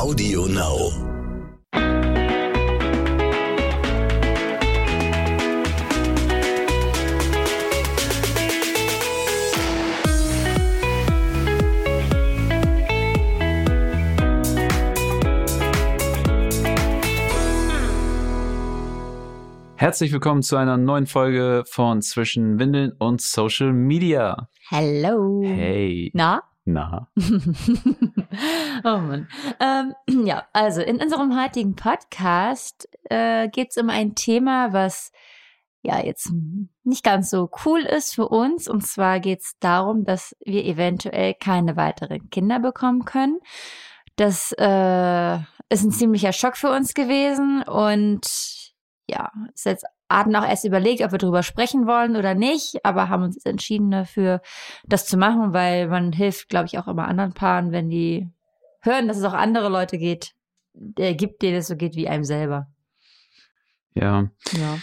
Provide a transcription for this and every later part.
Audio Now. Herzlich willkommen zu einer neuen Folge von Zwischen Windeln und Social Media. Hello. Hey. Na? Na. oh Mann. Ähm, ja, also in unserem heutigen Podcast äh, geht es um ein Thema, was ja jetzt nicht ganz so cool ist für uns. Und zwar geht es darum, dass wir eventuell keine weiteren Kinder bekommen können. Das äh, ist ein ziemlicher Schock für uns gewesen und ja, ist jetzt hatten auch erst überlegt, ob wir darüber sprechen wollen oder nicht, aber haben uns entschieden dafür, das zu machen, weil man hilft, glaube ich, auch immer anderen Paaren, wenn die hören, dass es auch andere Leute geht, der gibt, denen es so geht wie einem selber. Ja. Ja.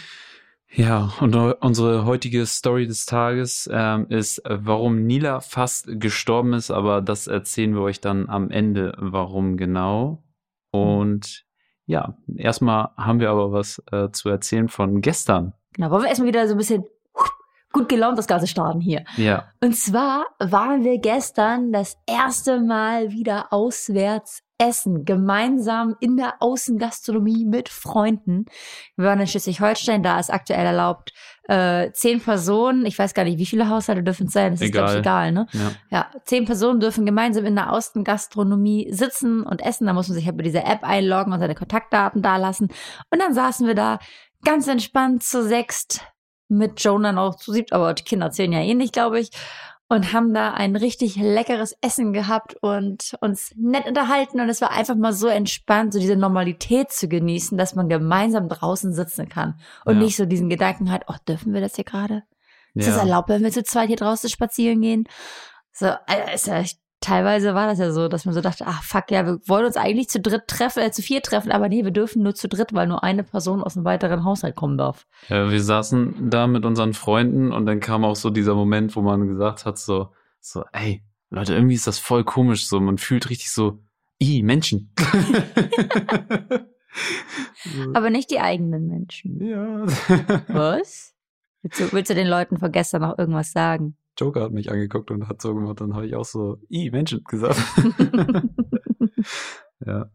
Ja, und unsere heutige Story des Tages ähm, ist, warum Nila fast gestorben ist, aber das erzählen wir euch dann am Ende, warum genau. Und ja, erstmal haben wir aber was äh, zu erzählen von gestern. Genau, wollen wir erstmal wieder so ein bisschen gut gelaunt das Ganze starten hier. Ja. Und zwar waren wir gestern das erste Mal wieder auswärts essen, gemeinsam in der Außengastronomie mit Freunden. Wir waren in Schleswig-Holstein, da ist aktuell erlaubt äh, zehn Personen, ich weiß gar nicht, wie viele Haushalte dürfen es sein, das ist glaube ich egal, ne? Ja. ja, zehn Personen dürfen gemeinsam in der Außengastronomie sitzen und essen. Da muss man sich halt bei dieser App einloggen und seine Kontaktdaten dalassen. Und dann saßen wir da ganz entspannt zu sechst mit Joan dann auch zu siebt, aber die Kinder zählen ja eh nicht, glaube ich und haben da ein richtig leckeres Essen gehabt und uns nett unterhalten und es war einfach mal so entspannt, so diese Normalität zu genießen, dass man gemeinsam draußen sitzen kann und ja. nicht so diesen Gedanken hat, oh, dürfen wir das hier gerade? Ist ja. das erlaubt, wenn wir zu zweit hier draußen spazieren gehen? So, also, ist ja echt teilweise war das ja so, dass man so dachte, ach fuck, ja, wir wollen uns eigentlich zu dritt treffen, äh, zu vier treffen, aber nee, wir dürfen nur zu dritt, weil nur eine Person aus einem weiteren Haushalt kommen darf. Ja, wir saßen da mit unseren Freunden und dann kam auch so dieser Moment, wo man gesagt hat, so, so, ey, Leute, irgendwie ist das voll komisch, so, man fühlt richtig so, i, Menschen. aber nicht die eigenen Menschen. Ja. Was? Willst du, willst du den Leuten von gestern noch irgendwas sagen? Joker hat mich angeguckt und hat so gemacht, dann habe ich auch so, i, Menschen gesagt. ja.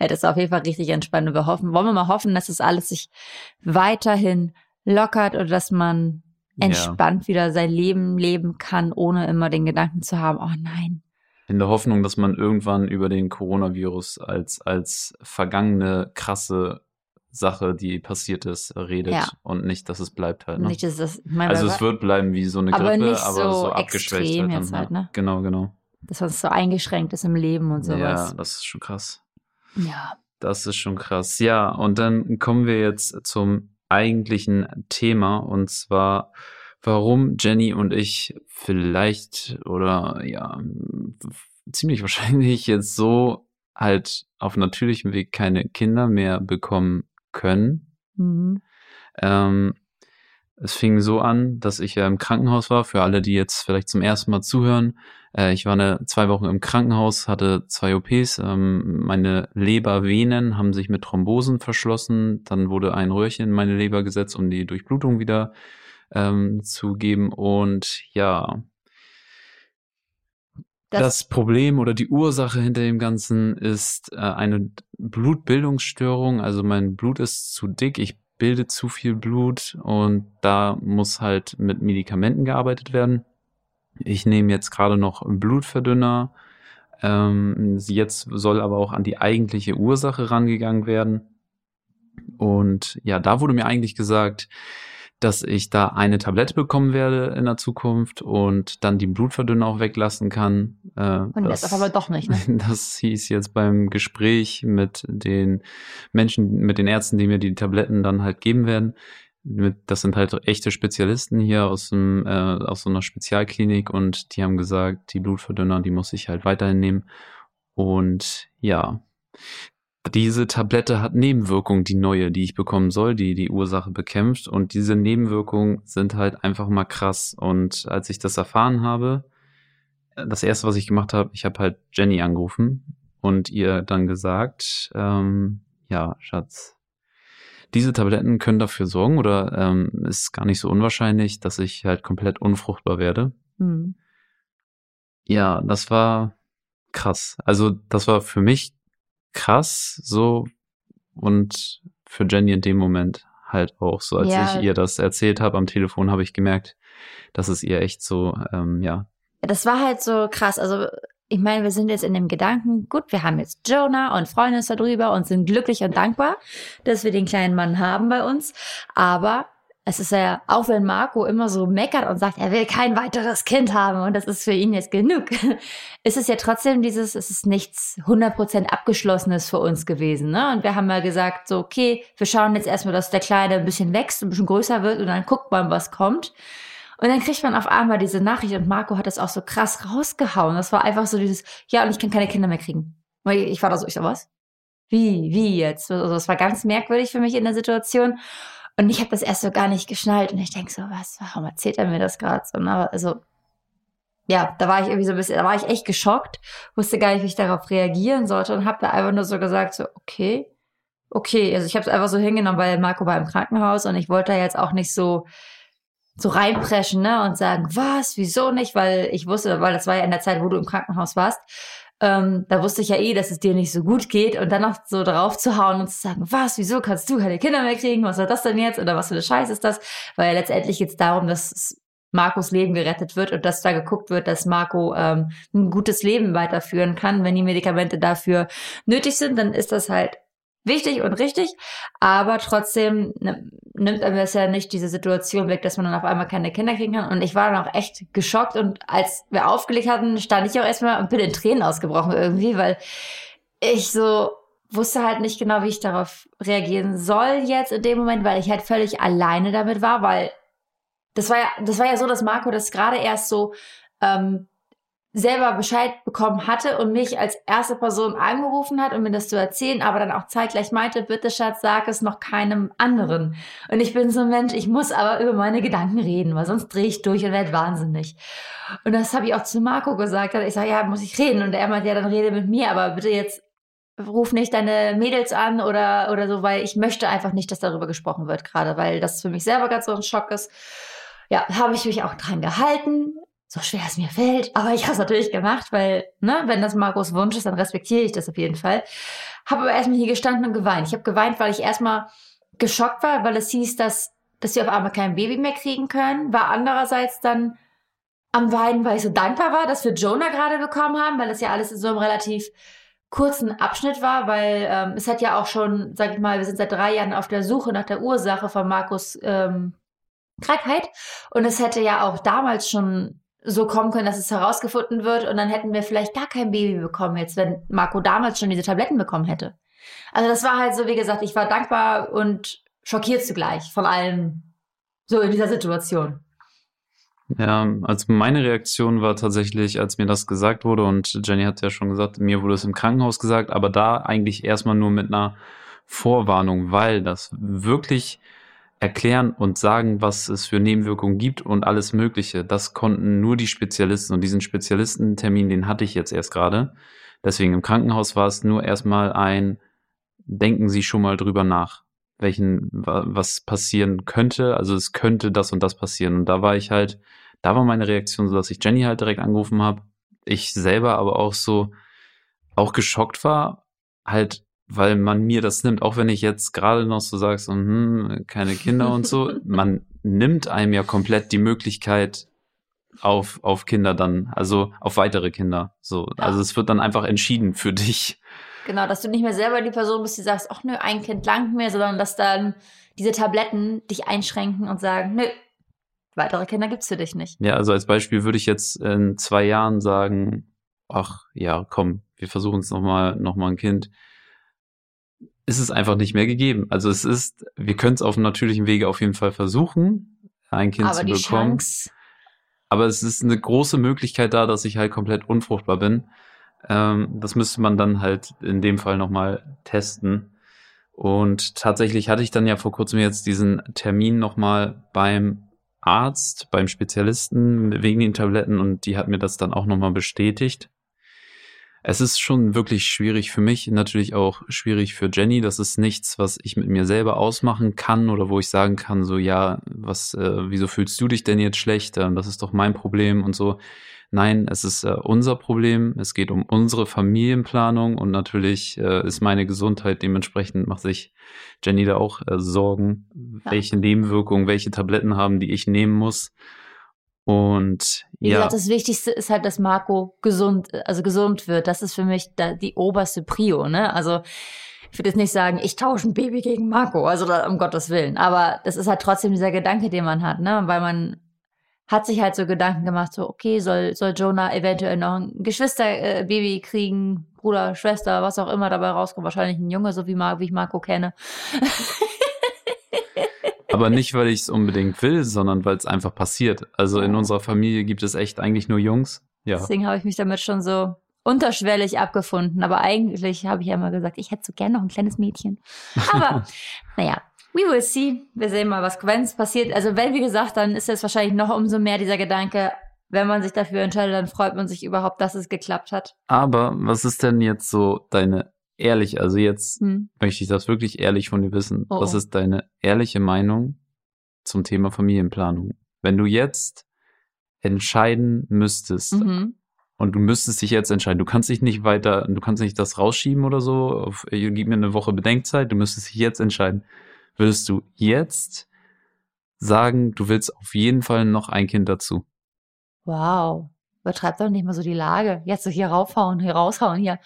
ja. Das ist auf jeden Fall richtig entspannt. Und wir hoffen, wollen wir mal hoffen, dass das alles sich weiterhin lockert oder dass man entspannt ja. wieder sein Leben leben kann, ohne immer den Gedanken zu haben, oh nein. In der Hoffnung, dass man irgendwann über den Coronavirus als, als vergangene krasse Sache, die passiert ist, redet ja. und nicht, dass es bleibt halt. Ne? Nicht, dass es, mein, also es wird bleiben wie so eine Grippe, aber, nicht aber so, so abgeschwächt halt, jetzt halt, ne? Genau, genau. Dass man so eingeschränkt ist im Leben und sowas. Ja, das ist schon krass. Ja. Das ist schon krass. Ja, und dann kommen wir jetzt zum eigentlichen Thema und zwar, warum Jenny und ich vielleicht oder ja, ziemlich wahrscheinlich jetzt so halt auf natürlichem Weg keine Kinder mehr bekommen können. Mhm. Ähm, es fing so an, dass ich ja im Krankenhaus war. Für alle, die jetzt vielleicht zum ersten Mal zuhören, äh, ich war eine, zwei Wochen im Krankenhaus, hatte zwei OPs. Ähm, meine Lebervenen haben sich mit Thrombosen verschlossen. Dann wurde ein Röhrchen in meine Leber gesetzt, um die Durchblutung wieder ähm, zu geben. Und ja, das, das, Problem oder die Ursache hinter dem Ganzen ist äh, eine Blutbildungsstörung. Also mein Blut ist zu dick, ich bilde zu viel Blut und da muss halt mit Medikamenten gearbeitet werden. Ich nehme jetzt gerade noch Blutverdünner. Ähm, jetzt soll aber auch an die eigentliche Ursache rangegangen werden. Und ja, da wurde mir eigentlich gesagt, dass ich da eine Tablette bekommen werde in der Zukunft und dann die Blutverdünner auch weglassen kann. Äh, und das, das aber doch nicht, ne? Das hieß jetzt beim Gespräch mit den Menschen, mit den Ärzten, die mir die Tabletten dann halt geben werden. Das sind halt echte Spezialisten hier aus, dem, äh, aus so einer Spezialklinik und die haben gesagt, die Blutverdünner, die muss ich halt weiterhin nehmen. Und ja, diese Tablette hat Nebenwirkungen, die neue, die ich bekommen soll, die die Ursache bekämpft. Und diese Nebenwirkungen sind halt einfach mal krass. Und als ich das erfahren habe, das erste, was ich gemacht habe, ich habe halt Jenny angerufen. und ihr dann gesagt, ähm, ja, Schatz, diese Tabletten können dafür sorgen oder ähm, ist gar nicht so unwahrscheinlich, dass ich halt komplett unfruchtbar werde. Mhm. Ja, das war krass. Also das war für mich krass so und für Jenny in dem Moment halt auch so, als ja. ich ihr das erzählt habe am Telefon, habe ich gemerkt, dass es ihr echt so, ähm, ja. Das war halt so krass. Also ich meine, wir sind jetzt in dem Gedanken, gut, wir haben jetzt Jonah und freuen uns darüber und sind glücklich und dankbar, dass wir den kleinen Mann haben bei uns. Aber es ist ja, auch wenn Marco immer so meckert und sagt, er will kein weiteres Kind haben und das ist für ihn jetzt genug, ist es ja trotzdem dieses, es ist nichts 100% abgeschlossenes für uns gewesen. Ne? Und wir haben mal gesagt, so, okay, wir schauen jetzt erstmal, dass der Kleine ein bisschen wächst, ein bisschen größer wird und dann guckt man, was kommt. Und dann kriegt man auf einmal diese Nachricht und Marco hat das auch so krass rausgehauen. Das war einfach so dieses, ja, und ich kann keine Kinder mehr kriegen. Ich war da so, ich so, was? Wie, wie jetzt? Also das war ganz merkwürdig für mich in der Situation. Und ich habe das erst so gar nicht geschnallt. Und ich denk so, was, warum erzählt er mir das gerade so? Ne? Also, ja, da war ich irgendwie so ein bisschen, da war ich echt geschockt, wusste gar nicht, wie ich darauf reagieren sollte und habe da einfach nur so gesagt, so, okay, okay. Also ich habe es einfach so hingenommen, weil Marco war im Krankenhaus und ich wollte da jetzt auch nicht so so reinpreschen ne, und sagen, was, wieso nicht? Weil ich wusste, weil das war ja in der Zeit, wo du im Krankenhaus warst, ähm, da wusste ich ja eh, dass es dir nicht so gut geht und dann noch so drauf zu hauen und zu sagen, was, wieso kannst du keine Kinder mehr kriegen? Was soll das denn jetzt? Oder was für eine Scheiße ist das? Weil ja letztendlich geht es darum, dass Marcos Leben gerettet wird und dass da geguckt wird, dass Marco ähm, ein gutes Leben weiterführen kann. Wenn die Medikamente dafür nötig sind, dann ist das halt wichtig und richtig, aber trotzdem nimmt einem das ja nicht diese Situation weg, dass man dann auf einmal keine Kinder kriegen kann. Und ich war dann auch echt geschockt und als wir aufgelegt hatten, stand ich auch erstmal und bin in Tränen ausgebrochen irgendwie, weil ich so wusste halt nicht genau, wie ich darauf reagieren soll jetzt in dem Moment, weil ich halt völlig alleine damit war, weil das war ja, das war ja so, dass Marco das gerade erst so ähm, selber Bescheid bekommen hatte und mich als erste Person angerufen hat, um mir das zu erzählen, aber dann auch zeitgleich meinte, bitte Schatz, sag es noch keinem anderen. Und ich bin so ein Mensch, ich muss aber über meine Gedanken reden, weil sonst drehe ich durch und werde wahnsinnig. Und das habe ich auch zu Marco gesagt. Ich sage, ja, muss ich reden. Und er meinte, ja, dann rede mit mir, aber bitte jetzt ruf nicht deine Mädels an oder, oder so, weil ich möchte einfach nicht, dass darüber gesprochen wird gerade, weil das für mich selber ganz so ein Schock ist. Ja, habe ich mich auch dran gehalten so schwer es mir fällt. Aber ich habe es natürlich gemacht, weil, ne, wenn das Marcos Wunsch ist, dann respektiere ich das auf jeden Fall. Habe aber erstmal hier gestanden und geweint. Ich habe geweint, weil ich erstmal geschockt war, weil es hieß, dass, dass sie auf einmal kein Baby mehr kriegen können. War andererseits dann am Weinen, weil ich so dankbar war, dass wir Jonah gerade bekommen haben, weil das ja alles in so einem relativ kurzen Abschnitt war, weil ähm, es hat ja auch schon, sag ich mal, wir sind seit drei Jahren auf der Suche nach der Ursache von Markus ähm, Krankheit und es hätte ja auch damals schon so kommen können, dass es herausgefunden wird und dann hätten wir vielleicht gar kein Baby bekommen jetzt, wenn Marco damals schon diese Tabletten bekommen hätte. Also das war halt so, wie gesagt, ich war dankbar und schockiert zugleich von allem so in dieser Situation. Ja, also meine Reaktion war tatsächlich, als mir das gesagt wurde, und Jenny hat ja schon gesagt, mir wurde es im Krankenhaus gesagt, aber da eigentlich erstmal nur mit einer Vorwarnung, weil das wirklich erklären und sagen, was es für Nebenwirkungen gibt und alles Mögliche. Das konnten nur die Spezialisten und diesen Spezialistentermin, den hatte ich jetzt erst gerade. Deswegen im Krankenhaus war es nur erstmal ein, denken Sie schon mal drüber nach, welchen, was passieren könnte. Also es könnte das und das passieren. Und da war ich halt, da war meine Reaktion so, dass ich Jenny halt direkt angerufen habe. Ich selber aber auch so, auch geschockt war, halt weil man mir das nimmt, auch wenn ich jetzt gerade noch so sage, so, hm, keine Kinder und so, man nimmt einem ja komplett die Möglichkeit auf, auf Kinder dann, also auf weitere Kinder. So, ja. also es wird dann einfach entschieden für dich. Genau, dass du nicht mehr selber die Person bist, die sagst, ach nö, ein Kind langt mir, sondern dass dann diese Tabletten dich einschränken und sagen, nö, weitere Kinder gibt's für dich nicht. Ja, also als Beispiel würde ich jetzt in zwei Jahren sagen, ach ja, komm, wir versuchen es nochmal, noch mal ein Kind ist es einfach nicht mehr gegeben. Also es ist, wir können es auf einem natürlichen Wege auf jeden Fall versuchen, ein Kind Aber zu bekommen. Chance. Aber es ist eine große Möglichkeit da, dass ich halt komplett unfruchtbar bin. Ähm, das müsste man dann halt in dem Fall nochmal testen. Und tatsächlich hatte ich dann ja vor kurzem jetzt diesen Termin nochmal beim Arzt, beim Spezialisten wegen den Tabletten und die hat mir das dann auch nochmal bestätigt. Es ist schon wirklich schwierig für mich, natürlich auch schwierig für Jenny. Das ist nichts, was ich mit mir selber ausmachen kann oder wo ich sagen kann, so ja, was, äh, wieso fühlst du dich denn jetzt schlecht? Ähm, das ist doch mein Problem und so. Nein, es ist äh, unser Problem. Es geht um unsere Familienplanung und natürlich äh, ist meine Gesundheit dementsprechend macht sich Jenny da auch äh, Sorgen, ja. welche Nebenwirkungen, welche Tabletten haben, die ich nehmen muss. Und Wie ja. gesagt, das Wichtigste ist halt, dass Marco gesund, also gesund wird. Das ist für mich da die oberste Prio, ne? Also ich würde jetzt nicht sagen, ich tausche ein Baby gegen Marco, also da, um Gottes Willen. Aber das ist halt trotzdem dieser Gedanke, den man hat, ne? Weil man hat sich halt so Gedanken gemacht, so, okay, soll, soll Jonah eventuell noch ein Geschwisterbaby äh, kriegen, Bruder, Schwester, was auch immer dabei rauskommt. Wahrscheinlich ein Junge, so wie, Mar wie ich Marco kenne. Aber nicht, weil ich es unbedingt will, sondern weil es einfach passiert. Also in unserer Familie gibt es echt eigentlich nur Jungs. Ja. Deswegen habe ich mich damit schon so unterschwellig abgefunden. Aber eigentlich habe ich ja immer gesagt, ich hätte so gerne noch ein kleines Mädchen. Aber naja, we will see. Wir sehen mal, was wenn es passiert. Also wenn, wie gesagt, dann ist es wahrscheinlich noch umso mehr dieser Gedanke, wenn man sich dafür entscheidet, dann freut man sich überhaupt, dass es geklappt hat. Aber was ist denn jetzt so deine ehrlich, also jetzt hm. möchte ich das wirklich ehrlich von dir wissen. Oh, Was oh. ist deine ehrliche Meinung zum Thema Familienplanung? Wenn du jetzt entscheiden müsstest mhm. und du müsstest dich jetzt entscheiden, du kannst dich nicht weiter, du kannst nicht das rausschieben oder so, auf, gib mir eine Woche Bedenkzeit, du müsstest dich jetzt entscheiden. Würdest du jetzt sagen, du willst auf jeden Fall noch ein Kind dazu? Wow. Übertreib doch nicht mal so die Lage. Jetzt so hier raufhauen, hier raushauen, hier.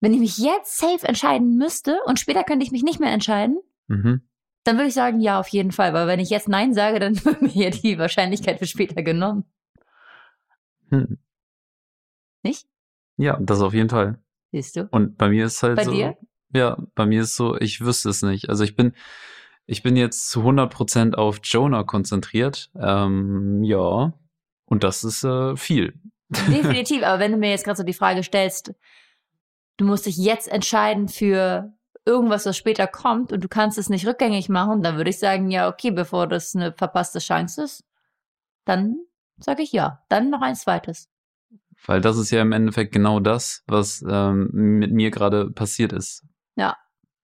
Wenn ich mich jetzt safe entscheiden müsste und später könnte ich mich nicht mehr entscheiden, mhm. dann würde ich sagen, ja, auf jeden Fall. Weil wenn ich jetzt Nein sage, dann wird mir ja die Wahrscheinlichkeit für später genommen. Hm. Nicht? Ja, das auf jeden Fall. Siehst du? Und bei mir ist halt bei so. Bei dir? Ja, bei mir ist so, ich wüsste es nicht. Also ich bin, ich bin jetzt zu 100% auf Jonah konzentriert. Ähm, ja, und das ist äh, viel. Definitiv, aber wenn du mir jetzt gerade so die Frage stellst, du musst dich jetzt entscheiden für irgendwas, was später kommt und du kannst es nicht rückgängig machen, dann würde ich sagen, ja, okay, bevor das eine verpasste Chance ist, dann sage ich ja. Dann noch ein zweites. Weil das ist ja im Endeffekt genau das, was ähm, mit mir gerade passiert ist. Ja.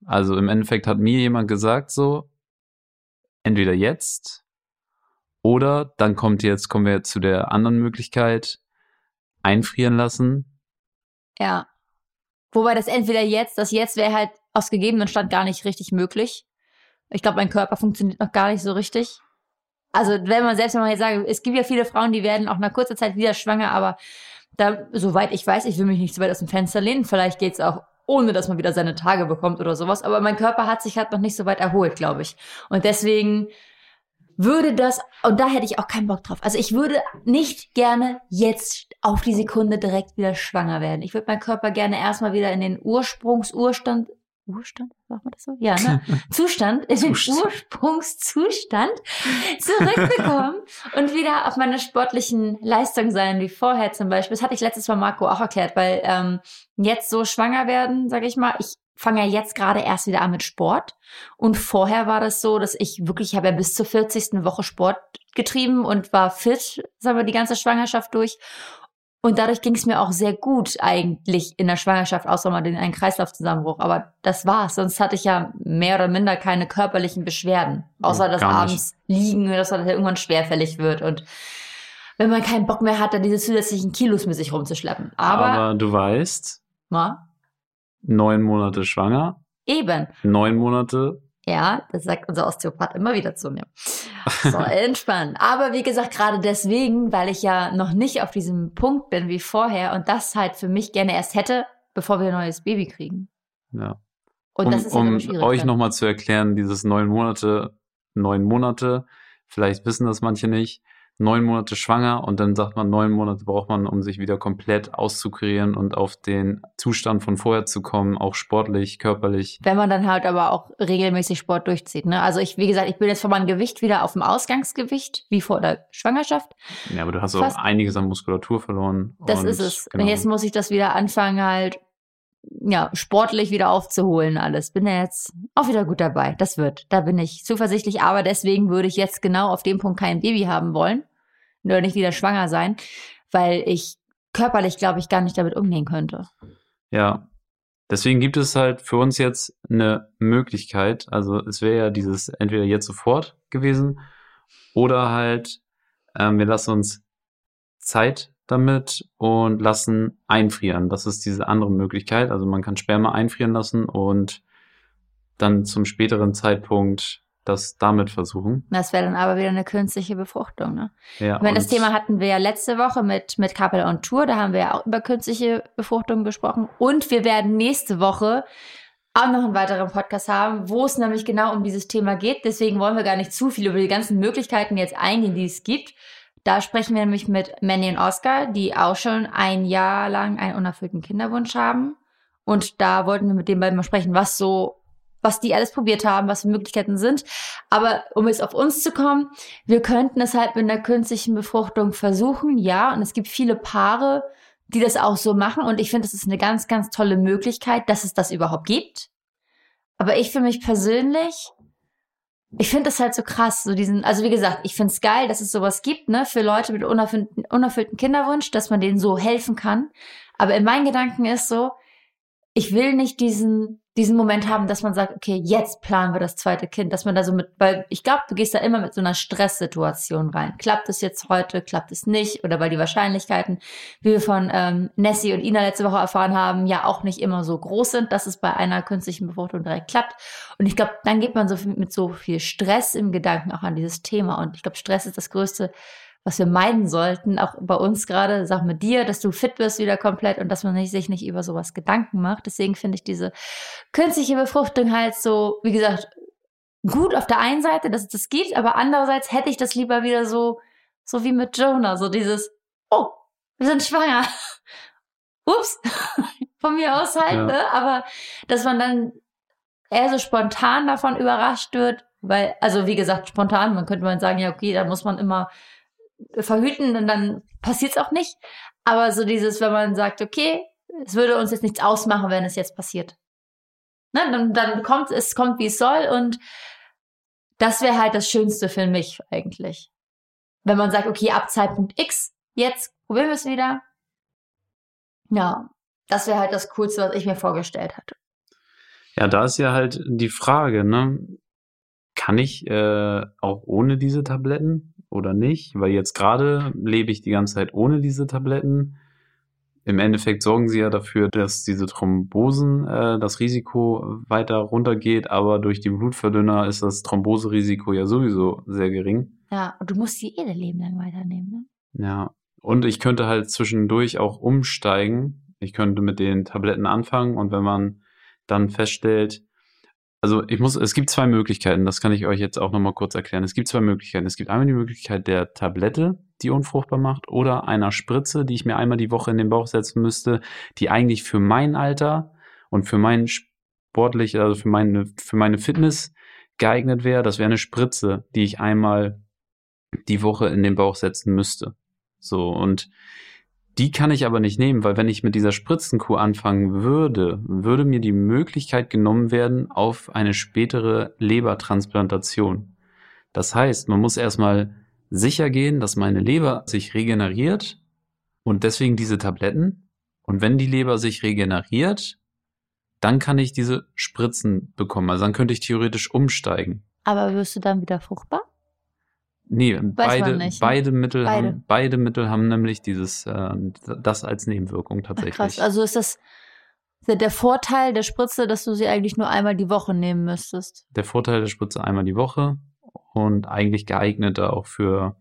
Also im Endeffekt hat mir jemand gesagt, so, entweder jetzt oder dann kommt jetzt, kommen wir jetzt zu der anderen Möglichkeit, einfrieren lassen. Ja. Wobei das entweder jetzt, das jetzt wäre halt aus gegebenen Stand gar nicht richtig möglich. Ich glaube, mein Körper funktioniert noch gar nicht so richtig. Also wenn man selbst wenn man jetzt sagt, es gibt ja viele Frauen, die werden auch nach kurzer Zeit wieder schwanger, aber da, soweit ich weiß, ich will mich nicht zu weit aus dem Fenster lehnen. Vielleicht geht's auch ohne, dass man wieder seine Tage bekommt oder sowas. Aber mein Körper hat sich halt noch nicht so weit erholt, glaube ich. Und deswegen würde das, und da hätte ich auch keinen Bock drauf. Also ich würde nicht gerne jetzt auf die Sekunde direkt wieder schwanger werden. Ich würde meinen Körper gerne erstmal wieder in den Ursprungsurstand, Urstand, sagt man das so? Ja, ne? Zustand, in den Ursprungszustand zurückbekommen und wieder auf meine sportlichen Leistungen sein, wie vorher zum Beispiel. Das hatte ich letztes Mal Marco auch erklärt, weil ähm, jetzt so schwanger werden, sage ich mal, ich fange ja jetzt gerade erst wieder an mit Sport. Und vorher war das so, dass ich wirklich, ich habe ja bis zur 40. Woche Sport getrieben und war fit, sagen wir, die ganze Schwangerschaft durch. Und dadurch ging es mir auch sehr gut eigentlich in der Schwangerschaft, außer mal den einen Kreislaufzusammenbruch. Aber das war's. Sonst hatte ich ja mehr oder minder keine körperlichen Beschwerden. Außer dass abends liegen, dass das irgendwann schwerfällig wird. Und wenn man keinen Bock mehr hat, dann diese zusätzlichen Kilos mit sich rumzuschleppen. Aber, Aber du weißt, na? Neun Monate schwanger. Eben. Neun Monate. Ja, das sagt unser Osteopath immer wieder zu mir. So, entspannen. Aber wie gesagt, gerade deswegen, weil ich ja noch nicht auf diesem Punkt bin wie vorher und das halt für mich gerne erst hätte, bevor wir ein neues Baby kriegen. Ja. Und um, das ist ja um euch nochmal zu erklären, dieses neun Monate, neun Monate, vielleicht wissen das manche nicht, neun Monate schwanger und dann sagt man, neun Monate braucht man, um sich wieder komplett auszukurieren und auf den Zustand von vorher zu kommen, auch sportlich, körperlich. Wenn man dann halt aber auch regelmäßig Sport durchzieht. Ne? Also ich, wie gesagt, ich bin jetzt von meinem Gewicht wieder auf dem Ausgangsgewicht, wie vor der Schwangerschaft. Ja, aber du hast Fast. auch einiges an Muskulatur verloren. Das ist es. Genau. Und jetzt muss ich das wieder anfangen, halt ja, sportlich wieder aufzuholen alles. Bin ja jetzt auch wieder gut dabei. Das wird. Da bin ich zuversichtlich. Aber deswegen würde ich jetzt genau auf dem Punkt kein Baby haben wollen. Oder nicht wieder schwanger sein. Weil ich körperlich, glaube ich, gar nicht damit umgehen könnte. Ja. Deswegen gibt es halt für uns jetzt eine Möglichkeit. Also es wäre ja dieses entweder jetzt sofort gewesen oder halt ähm, wir lassen uns Zeit damit und lassen einfrieren. Das ist diese andere Möglichkeit. Also man kann Sperma einfrieren lassen und dann zum späteren Zeitpunkt das damit versuchen. Das wäre dann aber wieder eine künstliche Befruchtung, ne? Ja, Ich meine, das Thema hatten wir ja letzte Woche mit, mit Couple on Tour. Da haben wir ja auch über künstliche Befruchtung gesprochen. Und wir werden nächste Woche auch noch einen weiteren Podcast haben, wo es nämlich genau um dieses Thema geht. Deswegen wollen wir gar nicht zu viel über die ganzen Möglichkeiten jetzt eingehen, die es gibt. Da sprechen wir nämlich mit Manny und Oscar, die auch schon ein Jahr lang einen unerfüllten Kinderwunsch haben. Und da wollten wir mit den beiden mal sprechen, was so, was die alles probiert haben, was für Möglichkeiten sind. Aber um jetzt auf uns zu kommen, wir könnten es halt mit einer künstlichen Befruchtung versuchen, ja. Und es gibt viele Paare, die das auch so machen. Und ich finde, es ist eine ganz, ganz tolle Möglichkeit, dass es das überhaupt gibt. Aber ich für mich persönlich, ich finde das halt so krass, so diesen, also wie gesagt, ich finde es geil, dass es sowas gibt, ne, für Leute mit unerfüllten, unerfüllten Kinderwunsch, dass man denen so helfen kann. Aber in meinen Gedanken ist so, ich will nicht diesen, diesen Moment haben, dass man sagt, okay, jetzt planen wir das zweite Kind, dass man da so mit, weil ich glaube, du gehst da immer mit so einer Stresssituation rein. Klappt es jetzt heute, klappt es nicht? Oder weil die Wahrscheinlichkeiten, wie wir von ähm, Nessie und Ina letzte Woche erfahren haben, ja auch nicht immer so groß sind, dass es bei einer künstlichen Befruchtung direkt klappt. Und ich glaube, dann geht man so viel, mit so viel Stress im Gedanken auch an dieses Thema. Und ich glaube, Stress ist das Größte, was wir meiden sollten, auch bei uns gerade, sag mit dir, dass du fit wirst wieder komplett und dass man nicht, sich nicht über sowas Gedanken macht. Deswegen finde ich diese künstliche Befruchtung halt so, wie gesagt, gut auf der einen Seite, dass es das gibt, aber andererseits hätte ich das lieber wieder so, so wie mit Jonah, so dieses, oh, wir sind schwanger. Ups, von mir aus halt, Ja. ne? aber dass man dann eher so spontan davon überrascht wird, weil, also wie gesagt, spontan, man könnte mal sagen, ja, okay, da muss man immer verhüten und dann passiert's auch nicht. Aber so dieses, wenn man sagt, okay, es würde uns jetzt nichts ausmachen, wenn es jetzt passiert. Ne, dann, dann kommt es, kommt wie es soll und das wäre halt das Schönste für mich eigentlich. Wenn man sagt, okay, ab Zeitpunkt X, jetzt probieren wir es wieder. Ja, das wäre halt das Coolste, was ich mir vorgestellt hatte. Ja, da ist ja halt die Frage, ne? Kann ich äh, auch ohne diese Tabletten oder nicht? Weil jetzt gerade lebe ich die ganze Zeit ohne diese Tabletten. Im Endeffekt sorgen sie ja dafür, dass diese Thrombosen, äh, das Risiko weiter runtergeht, aber durch die Blutverdünner ist das Thromboserisiko ja sowieso sehr gering. Ja, und du musst die eh dein Leben lang weiternehmen, ne? Ja. Und ich könnte halt zwischendurch auch umsteigen. Ich könnte mit den Tabletten anfangen und wenn man dann feststellt, also ich muss, es gibt zwei Möglichkeiten, das kann ich euch jetzt auch nochmal kurz erklären. Es gibt zwei Möglichkeiten. Es gibt einmal die Möglichkeit der Tablette, die unfruchtbar macht, oder einer Spritze, die ich mir einmal die Woche in den Bauch setzen müsste, die eigentlich für mein Alter und für mein sportlich, also für meine, für meine Fitness geeignet wäre. Das wäre eine Spritze, die ich einmal die Woche in den Bauch setzen müsste. So, und die kann ich aber nicht nehmen, weil wenn ich mit dieser Spritzenkuh anfangen würde, würde mir die Möglichkeit genommen werden auf eine spätere Lebertransplantation. Das heißt, man muss erstmal sicher gehen, dass meine Leber sich regeneriert und deswegen diese Tabletten. Und wenn die Leber sich regeneriert, dann kann ich diese Spritzen bekommen. Also dann könnte ich theoretisch umsteigen. Aber wirst du dann wieder fruchtbar? Nee, beide, ne? beide Mittel Beide. haben, beide Mittel haben nämlich dieses, äh, das als Nebenwirkung Ach, tatsächlich. krass. Also ist das der, Vorteil der Spritze, dass du sie eigentlich nur einmal die Woche nehmen müsstest. Der Vorteil der Spritze einmal die Woche und eigentlich geeigneter auch für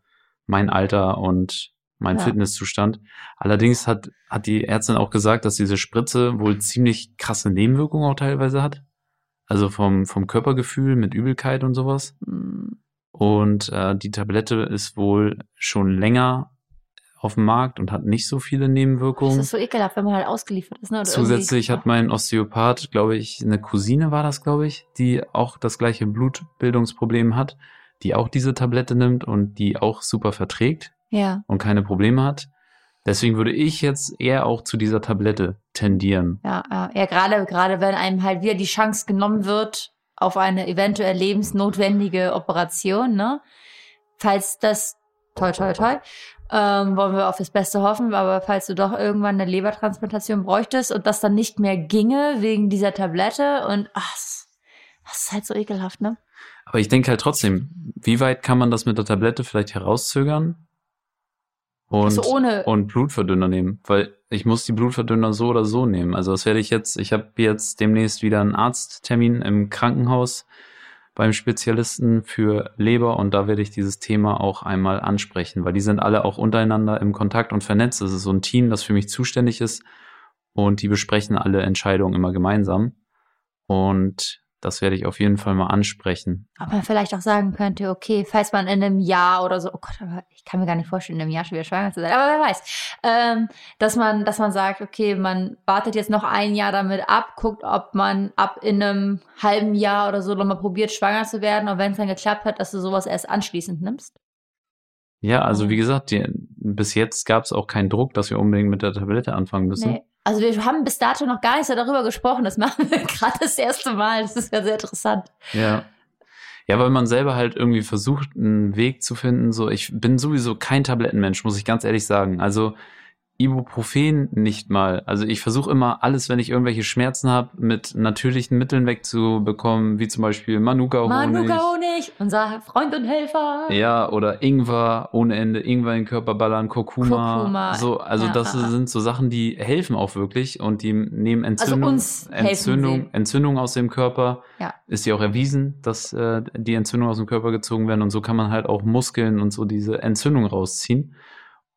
mein Alter und mein Ja. Fitnesszustand. Allerdings hat, hat die Ärztin auch gesagt, dass diese Spritze wohl ziemlich krasse Nebenwirkungen auch teilweise hat. Also vom, vom Körpergefühl mit Übelkeit und sowas. Hm. Und äh, die Tablette ist wohl schon länger auf dem Markt und hat nicht so viele Das Nebenwirkungen. ist so ekelhaft, wenn man halt ausgeliefert ist. Ne? Oder Zusätzlich irgendwie- hat mein Osteopath, glaube ich, eine Cousine war das, glaube ich, die auch das gleiche Blutbildungsproblem hat, die auch diese Tablette nimmt und die auch super verträgt Ja, und keine Probleme hat. Deswegen würde ich jetzt eher auch zu dieser Tablette tendieren. ja, ja. Ja, gerade, gerade wenn einem halt wieder die Chance genommen wird auf eine eventuell lebensnotwendige Operation, ne? Falls das, toll, toll, toll, ähm, wollen wir auf das Beste hoffen, aber falls du doch irgendwann eine Lebertransplantation bräuchtest und das dann nicht mehr ginge wegen dieser Tablette und ach, das ist halt so ekelhaft, ne? Aber ich denke halt trotzdem, wie weit kann man das mit der Tablette vielleicht herauszögern? Und, Also ohne- und Blutverdünner nehmen, weil ich muss die Blutverdünner so oder so nehmen. Also das werde ich jetzt, ich habe jetzt demnächst wieder einen Arzttermin im Krankenhaus beim Spezialisten für Leber und da werde ich dieses Thema auch einmal ansprechen, weil die sind alle auch untereinander im Kontakt und vernetzt. Das ist so ein Team, das für mich zuständig ist und die besprechen alle Entscheidungen immer gemeinsam und das werde ich auf jeden Fall mal ansprechen. Ob man vielleicht auch sagen könnte, okay, falls man in einem Jahr oder so, oh Gott, aber ich kann mir gar nicht vorstellen, in einem Jahr schon wieder schwanger zu sein, aber wer weiß, ähm, dass man, dass man sagt, okay, man wartet jetzt noch ein Jahr damit ab, guckt, ob man ab in einem halben Jahr oder so nochmal probiert, schwanger zu werden und wenn es dann geklappt hat, dass du sowas erst anschließend nimmst. Ja, also Mhm. wie gesagt, die, bis jetzt gab es auch keinen Druck, dass wir unbedingt mit der Tablette anfangen müssen. Nee. Also wir haben bis dato noch gar nicht so darüber gesprochen, das machen wir gerade das erste Mal, das ist ja sehr interessant. Ja. Ja, weil man selber halt irgendwie versucht, einen Weg zu finden. So, ich bin sowieso kein Tablettenmensch, muss ich ganz ehrlich sagen. Also Ibuprofen nicht mal. Also ich versuche immer alles, wenn ich irgendwelche Schmerzen habe, mit natürlichen Mitteln wegzubekommen, wie zum Beispiel Manuka-Honig. Manuka Honig, unser Freund und Helfer. Ja, oder Ingwer ohne Ende, Ingwer in den Körper ballern, Kurkuma. Kurkuma, So, also ja, das sind so Sachen, die helfen auch wirklich und die nehmen Entzündung, Also uns helfen Entzündung. Entzündung aus dem Körper. Ja. Ist ja auch erwiesen, dass äh, die Entzündung aus dem Körper gezogen werden und so kann man halt auch Muskeln und so diese Entzündung rausziehen.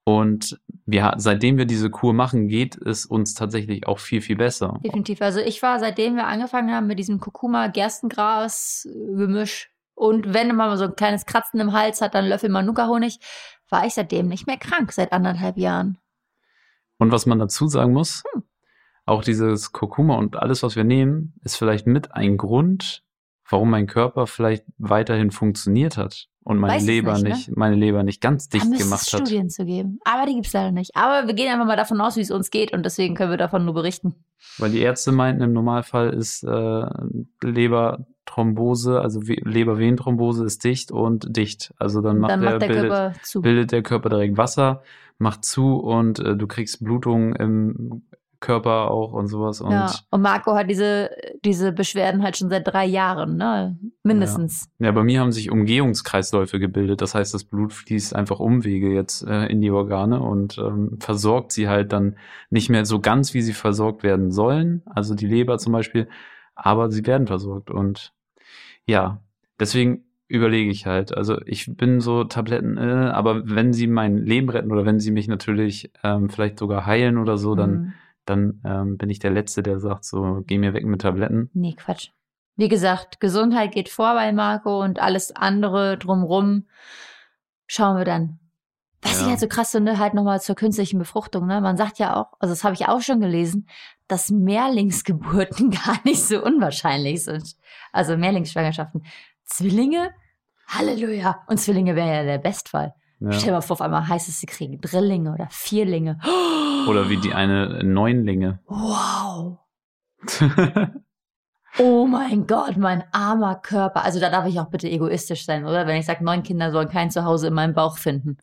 Und wir, seitdem wir diese Kur machen, geht es uns tatsächlich auch viel, viel besser. Definitiv. Also ich war, seitdem wir angefangen haben mit diesem Kurkuma-Gerstengras-Gemisch und wenn man mal so ein kleines Kratzen im Hals hat, dann Löffel Manuka-Honig, war ich seitdem nicht mehr krank, seit anderthalb Jahren. Und was man dazu sagen muss, Hm. auch dieses Kurkuma und alles, was wir nehmen, ist vielleicht mit ein Grund, warum mein Körper vielleicht weiterhin funktioniert hat und meine Weiß Leber nicht, ne? nicht, meine Leber nicht ganz Da dicht es gemacht hat. Studien zu geben. Aber die gibt's leider nicht. Aber wir gehen einfach mal davon aus, wie es uns geht und deswegen können wir davon nur berichten. Weil die Ärzte meinten, im Normalfall ist äh, Leberthrombose, also Lebervenenthrombose ist dicht und dicht. Also dann macht, dann der, macht der bildet, Körper zu. bildet der Körper direkt Wasser, macht zu und äh, du kriegst Blutung im Körper auch und sowas. Und ja. Und Marco hat diese, diese Beschwerden halt schon seit drei Jahren, ne? Mindestens. Ja, bei mir haben sich Umgehungskreisläufe gebildet. Das heißt, das Blut fließt einfach Umwege jetzt äh, in die Organe und ähm, versorgt sie halt dann nicht mehr so ganz, wie sie versorgt werden sollen. Also die Leber zum Beispiel. Aber sie werden versorgt. Und ja, deswegen überlege ich halt. Also ich bin so Tabletten, äh, aber wenn sie mein Leben retten oder wenn sie mich natürlich ähm, vielleicht sogar heilen oder so, dann, Mhm. Dann ähm, bin ich der Letzte, der sagt so, geh mir weg mit Tabletten. Nee, Quatsch. Wie gesagt, Gesundheit geht vor bei Marco und alles andere drumrum schauen wir dann. Was ich Ja. halt so krass finde, halt nochmal zur künstlichen Befruchtung, ne? Man sagt ja auch, also das habe ich auch schon gelesen, dass Mehrlingsgeburten gar nicht so unwahrscheinlich sind. Also Mehrlingsschwangerschaften. Zwillinge? Halleluja. Und Zwillinge wäre ja der Bestfall. Ja. Stell dir mal vor, auf einmal heißt es, sie kriegen Drillinge oder Vierlinge. Oder wie die eine Neunlinge. Wow. Oh mein Gott, mein armer Körper. Also da darf ich auch bitte egoistisch sein, oder? Wenn ich sage, neun Kinder sollen kein Zuhause in meinem Bauch finden.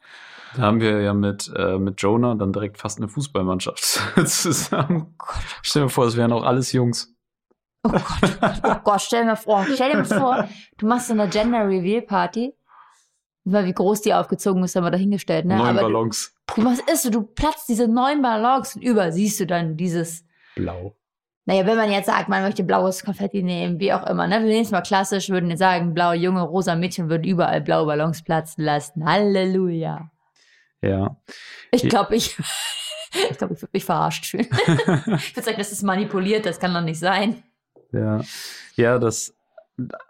Da haben wir ja mit, äh, mit Jonah dann direkt fast eine Fußballmannschaft zusammen. Gott. Stell dir vor, es wären auch alles Jungs. Oh Gott, oh Gott, stell dir mal vor, stell dir mal vor, du machst so eine Gender Reveal Party. Weil wie groß die aufgezogen ist, haben wir dahingestellt, ne? Neun Aber du, Ballons. du machst ist so, du platzt diese neun Ballons und über siehst du dann dieses Blau. Naja, wenn man jetzt sagt, man möchte blaues Konfetti nehmen, wie auch immer, ne? Wir nehmen es mal klassisch, würden jetzt sagen, blaue Junge, rosa Mädchen würden überall blaue Ballons platzen lassen. Halleluja. Ja. Ich glaube, ich, ich glaube, ich würde mich verarscht fühlen. ich würde sagen, das ist manipuliert, das kann doch nicht sein. Ja. Ja, das,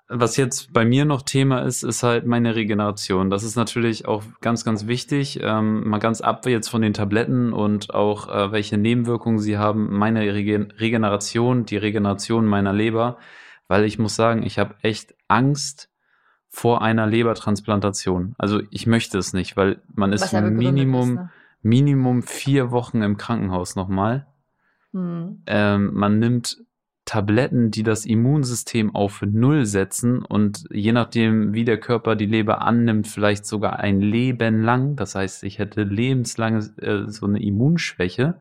was jetzt bei mir noch Thema ist, ist halt meine Regeneration. Das ist natürlich auch ganz, ganz wichtig. Ähm, mal ganz ab jetzt von den Tabletten und auch äh, welche Nebenwirkungen sie haben. Meine Regen Regeneration, die Regeneration meiner Leber, weil ich muss sagen, ich habe echt Angst vor einer Lebertransplantation. Also ich möchte es nicht, weil man ist Minimum, ist, ne? Minimum vier Wochen im Krankenhaus nochmal. Hm. Ähm, man nimmt Tabletten, die das Immunsystem auf Null setzen und je nachdem, wie der Körper die Leber annimmt, vielleicht sogar ein Leben lang. Das heißt, ich hätte lebenslange äh, so eine Immunschwäche.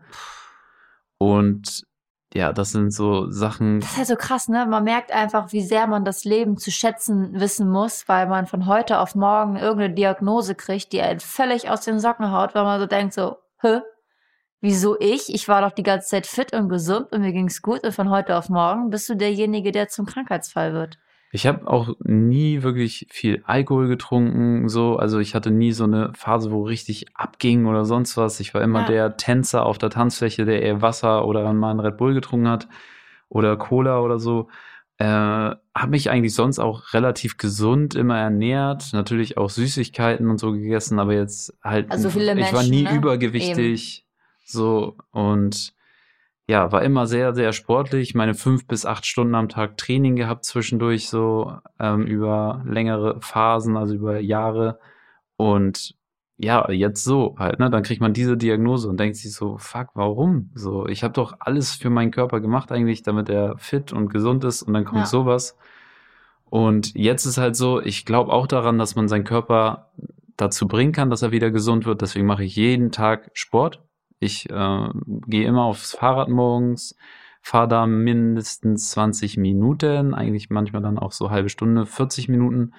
Und ja, das sind so Sachen. Das ist halt so krass, ne? Man merkt einfach, wie sehr man das Leben zu schätzen wissen muss, weil man von heute auf morgen irgendeine Diagnose kriegt, die einen völlig aus den Socken haut, weil man so denkt so, hä? Wieso ich? Ich war doch die ganze Zeit fit und gesund und mir ging's gut und von heute auf morgen bist du derjenige, der zum Krankheitsfall wird. Ich habe auch nie wirklich viel Alkohol getrunken, so. Also ich hatte nie so eine Phase, wo richtig abging oder sonst was. Ich war immer Ja. der Tänzer auf der Tanzfläche, der eher Wasser oder mal einen Red Bull getrunken hat oder Cola oder so. Äh, habe mich eigentlich sonst auch relativ gesund immer ernährt, natürlich auch Süßigkeiten und so gegessen, aber jetzt halt, Also viele ich war Menschen, nie ne? übergewichtig, so und ja, war immer sehr, sehr sportlich. Meine fünf bis acht Stunden am Tag Training gehabt zwischendurch, so ähm, über längere Phasen, also über Jahre. Und ja, jetzt so halt, ne? Dann kriegt man diese Diagnose und denkt sich so, fuck, warum? So, ich habe doch alles für meinen Körper gemacht eigentlich, damit er fit und gesund ist und dann kommt Ja. sowas. Und jetzt ist halt so, ich glaube auch daran, dass man seinen Körper dazu bringen kann, dass er wieder gesund wird. Deswegen mache ich jeden Tag Sport. Ich äh, gehe immer aufs Fahrrad morgens, fahre da mindestens 20 Minuten, eigentlich manchmal dann auch so halbe Stunde, 40 Minuten.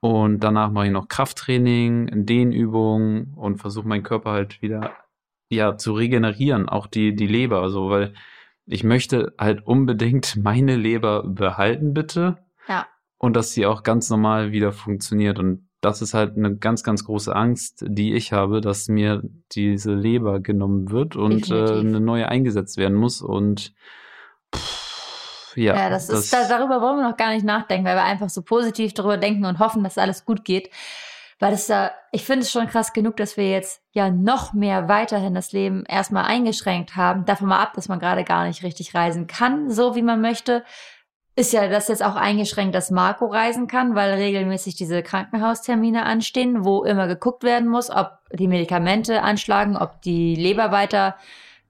Und danach mache ich noch Krafttraining, Dehnübungen und versuche meinen Körper halt wieder ja zu regenerieren, auch die die Leber, also weil ich möchte halt unbedingt meine Leber behalten, bitte Ja. und dass sie auch ganz normal wieder funktioniert. Und das ist halt eine ganz, ganz große Angst, die ich habe, dass mir diese Leber genommen wird und äh, eine neue eingesetzt werden muss. Und pff, ja, Ja, das, ist, da, darüber wollen wir noch gar nicht nachdenken, weil wir einfach so positiv darüber denken und hoffen, dass alles gut geht. Weil das da, ich finde es schon krass genug, dass wir jetzt ja noch mehr weiterhin das Leben erstmal eingeschränkt haben. Davon mal ab, dass man gerade gar nicht richtig reisen kann, so wie man möchte. Ist ja das jetzt auch eingeschränkt, dass Marco reisen kann, weil regelmäßig diese Krankenhaustermine anstehen, wo immer geguckt werden muss, ob die Medikamente anschlagen, ob die Leber weiter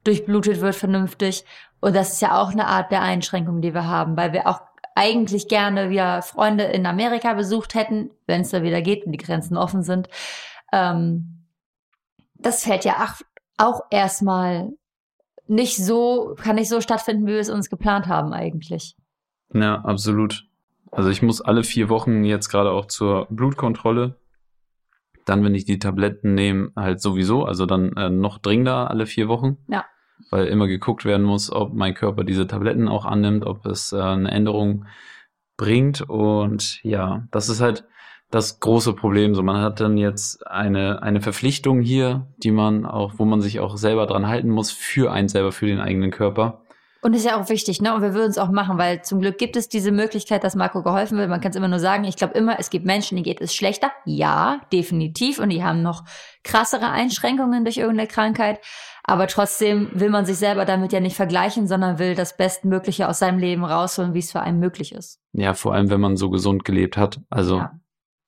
durchblutet wird vernünftig. Und das ist ja auch eine Art der Einschränkung, die wir haben, weil wir auch eigentlich gerne wieder Freunde in Amerika besucht hätten, wenn es da wieder geht und die Grenzen offen sind. Ähm, das fällt ja auch, auch erstmal nicht so, kann nicht so stattfinden, wie wir es uns geplant haben eigentlich. Ja, absolut. Also ich muss alle vier Wochen jetzt gerade auch zur Blutkontrolle. Dann, wenn ich die Tabletten nehme, halt sowieso, also dann äh, noch dringender alle vier Wochen. Ja. Weil immer geguckt werden muss, ob mein Körper diese Tabletten auch annimmt, ob es äh, eine Änderung bringt. Und ja, das ist halt das große Problem. So, man hat dann jetzt eine, eine Verpflichtung hier, die man auch, wo man sich auch selber dran halten muss, für einen selber, für den eigenen Körper. Und ist ja auch wichtig, ne? Und wir würden es auch machen, weil zum Glück gibt es diese Möglichkeit, dass Marco geholfen wird. Man kann es immer nur sagen. Ich glaube immer, es gibt Menschen, denen geht es schlechter. Ja, definitiv. Und die haben noch krassere Einschränkungen durch irgendeine Krankheit. Aber trotzdem will man sich selber damit ja nicht vergleichen, sondern will das Bestmögliche aus seinem Leben rausholen, wie es für einen möglich ist. Ja, vor allem, wenn man so gesund gelebt hat. Also Ja.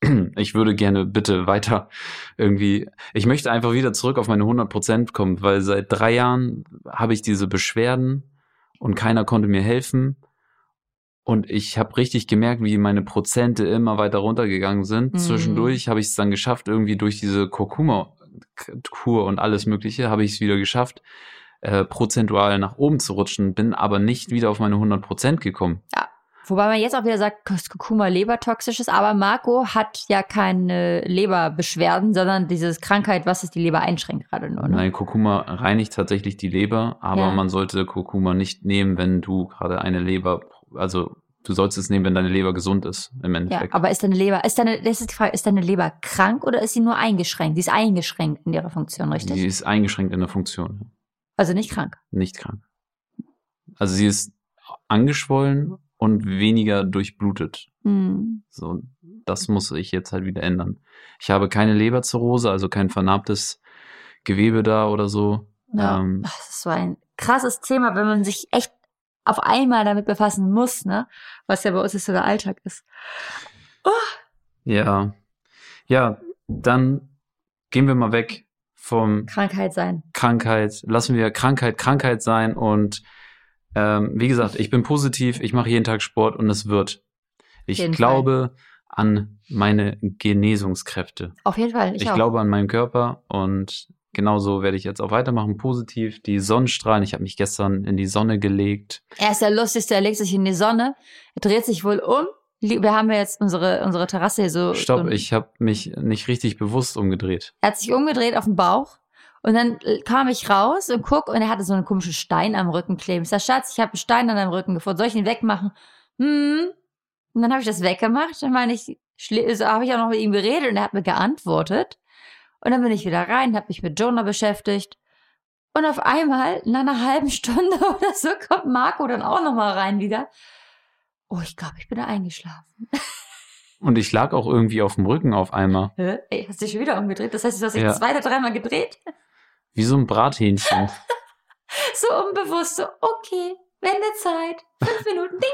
ich würde gerne bitte weiter irgendwie, ich möchte einfach wieder zurück auf meine 100 Prozent kommen, weil seit drei Jahren habe ich diese Beschwerden und keiner konnte mir helfen. Und ich habe richtig gemerkt, wie meine Prozente immer weiter runtergegangen sind. Mhm. Zwischendurch habe ich es dann geschafft, irgendwie durch diese Kurkuma-Kur und alles Mögliche, habe ich es wieder geschafft, äh, prozentual nach oben zu rutschen, bin aber nicht wieder auf meine 100 Prozent gekommen. Wobei man jetzt auch wieder sagt, dass Kurkuma lebertoxisch ist, aber Marco hat ja keine Leberbeschwerden, sondern diese Krankheit, was es die Leber einschränkt gerade nur. Ne? Nein, Kurkuma reinigt tatsächlich die Leber, aber Ja. man sollte Kurkuma nicht nehmen, wenn du gerade eine Leber, also du sollst es nehmen, wenn deine Leber gesund ist, im Ja, Endeffekt. aber ist deine Leber, ist deine, das ist die Frage, ist deine Leber krank oder ist sie nur eingeschränkt? Sie ist eingeschränkt in ihrer Funktion, richtig? Sie ist eingeschränkt in der Funktion, also nicht krank. nicht krank. Also sie ist angeschwollen und weniger durchblutet. Hm. So, das muss ich jetzt halt wieder ändern. Ich habe keine Leberzirrhose, also kein vernarbtes Gewebe da oder so. Ja, Ähm, das ist so ein krasses Thema, wenn man sich echt auf einmal damit befassen muss, ne? Was ja bei uns jetzt so der Alltag ist. Ja. Ja, dann gehen wir mal weg vom Krankheit sein. Krankheit. Lassen wir Krankheit Krankheit sein und ähm, wie gesagt, ich bin positiv, ich mache jeden Tag Sport und es wird. Ich jeden glaube an meine Genesungskräfte. Auf jeden Fall. Ich, Ich glaube an meinen Körper und genauso werde ich jetzt auch weitermachen. Positiv, die Sonnenstrahlen. Ich habe mich gestern in die Sonne gelegt. Er ist der Lustigste, er legt sich in die Sonne, er dreht sich wohl um. Wir haben ja jetzt unsere, unsere Terrasse hier so. Stopp, ich habe mich nicht richtig bewusst umgedreht. Er hat sich umgedreht auf den Bauch und dann äh, kam ich raus und guck und er hatte so einen komischen Stein am Rücken kleben. Ich sag, Schatz, ich habe einen Stein an deinem Rücken gefunden. Soll ich ihn wegmachen? Hm. Und dann habe ich das weggemacht. Dann meine ich, so habe ich auch noch mit ihm geredet und er hat mir geantwortet. Und dann bin ich wieder rein, habe mich mit Jonah beschäftigt. Und auf einmal, nach einer halben Stunde oder so, kommt Marco dann auch noch mal rein wieder. Oh, ich glaube, ich bin da eingeschlafen. Und ich lag auch irgendwie auf dem Rücken auf einmal. Hä? Ey, hast du dich schon wieder umgedreht? Das heißt, du hast dich Ja. zwei oder dreimal gedreht? Wie so ein Brathähnchen. So unbewusst, so, okay, Wendezeit, fünf Minuten, ding.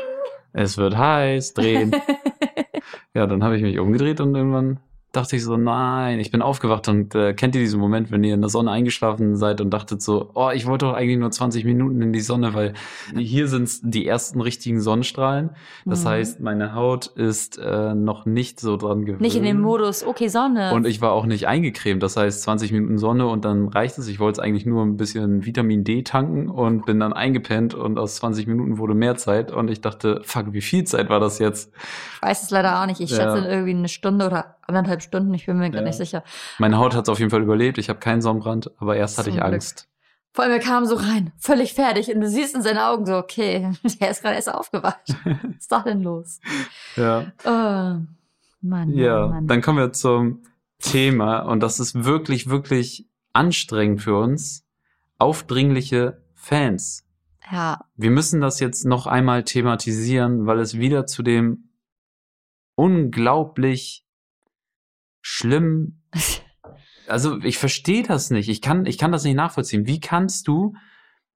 es wird heiß, drehen. Ja, dann habe ich mich umgedreht und irgendwann dachte ich so, nein, ich bin aufgewacht und äh, kennt ihr diesen Moment, wenn ihr in der Sonne eingeschlafen seid und dachtet so, oh, ich wollte doch eigentlich nur 20 Minuten in die Sonne, weil hier sind die ersten richtigen Sonnenstrahlen. Das Mhm. heißt, meine Haut ist äh, noch nicht so dran gewöhnt. Nicht in dem Modus, okay, Sonne. Und ich war auch nicht eingecremt. Das heißt, 20 Minuten Sonne und dann reicht es. Ich wollte es eigentlich nur ein bisschen Vitamin D tanken und bin dann eingepennt und aus 20 Minuten wurde mehr Zeit und ich dachte, fuck, wie viel Zeit war das jetzt? ich weiß es leider auch nicht. Ich Ja. schätze irgendwie eine Stunde oder anderthalb Stunden, ich bin mir Ja. nicht sicher. Meine Haut hat es auf jeden Fall überlebt. Ich habe keinen Sonnenbrand, aber erst hatte Zum ich Glück. Angst. Vor allem, er kam so rein, völlig fertig. Und du siehst in seinen Augen so, okay, der ist gerade erst aufgewacht. Was ist da denn los? Ja. Oh, Mann, Ja, Mann, Mann. dann kommen wir zum Thema und das ist wirklich, wirklich anstrengend für uns. Aufdringliche Fans. Ja, Wir müssen das jetzt noch einmal thematisieren, weil es wieder zu dem unglaublich schlimm. Also ich verstehe das nicht. Ich kann, ich kann das nicht nachvollziehen. Wie kannst du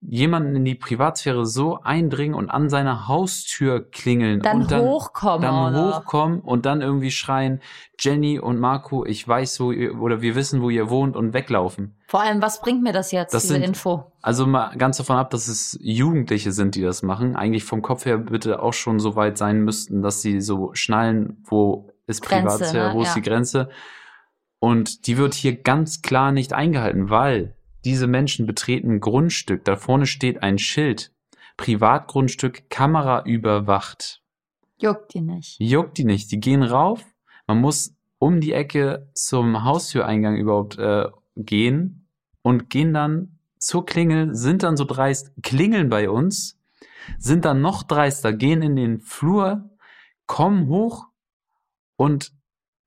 jemanden in die Privatsphäre so eindringen und an seiner Haustür klingeln dann, und dann hochkommen dann hochkommen und dann irgendwie schreien, Jenny und Marco, ich weiß, wo ihr, oder wir wissen, wo ihr wohnt und weglaufen. Vor allem, was bringt mir das jetzt, Das diese sind- Info? Also mal ganz davon ab, dass es Jugendliche sind, die das machen. Eigentlich vom Kopf her bitte auch schon so weit sein müssten, dass sie so schnallen, wo ist Grenze, Privatsphäre, ne? wo ist Ja. die Grenze. Und die wird hier ganz klar nicht eingehalten, weil diese Menschen betreten Grundstück. Da vorne steht ein Schild. Privatgrundstück, Kamera überwacht. Juckt die nicht. Juckt die nicht. Die gehen rauf. Man muss um die Ecke zum Haustüreingang überhaupt äh, gehen und gehen dann zur Klingel, sind dann so dreist, klingeln bei uns, sind dann noch dreister, gehen in den Flur, kommen hoch und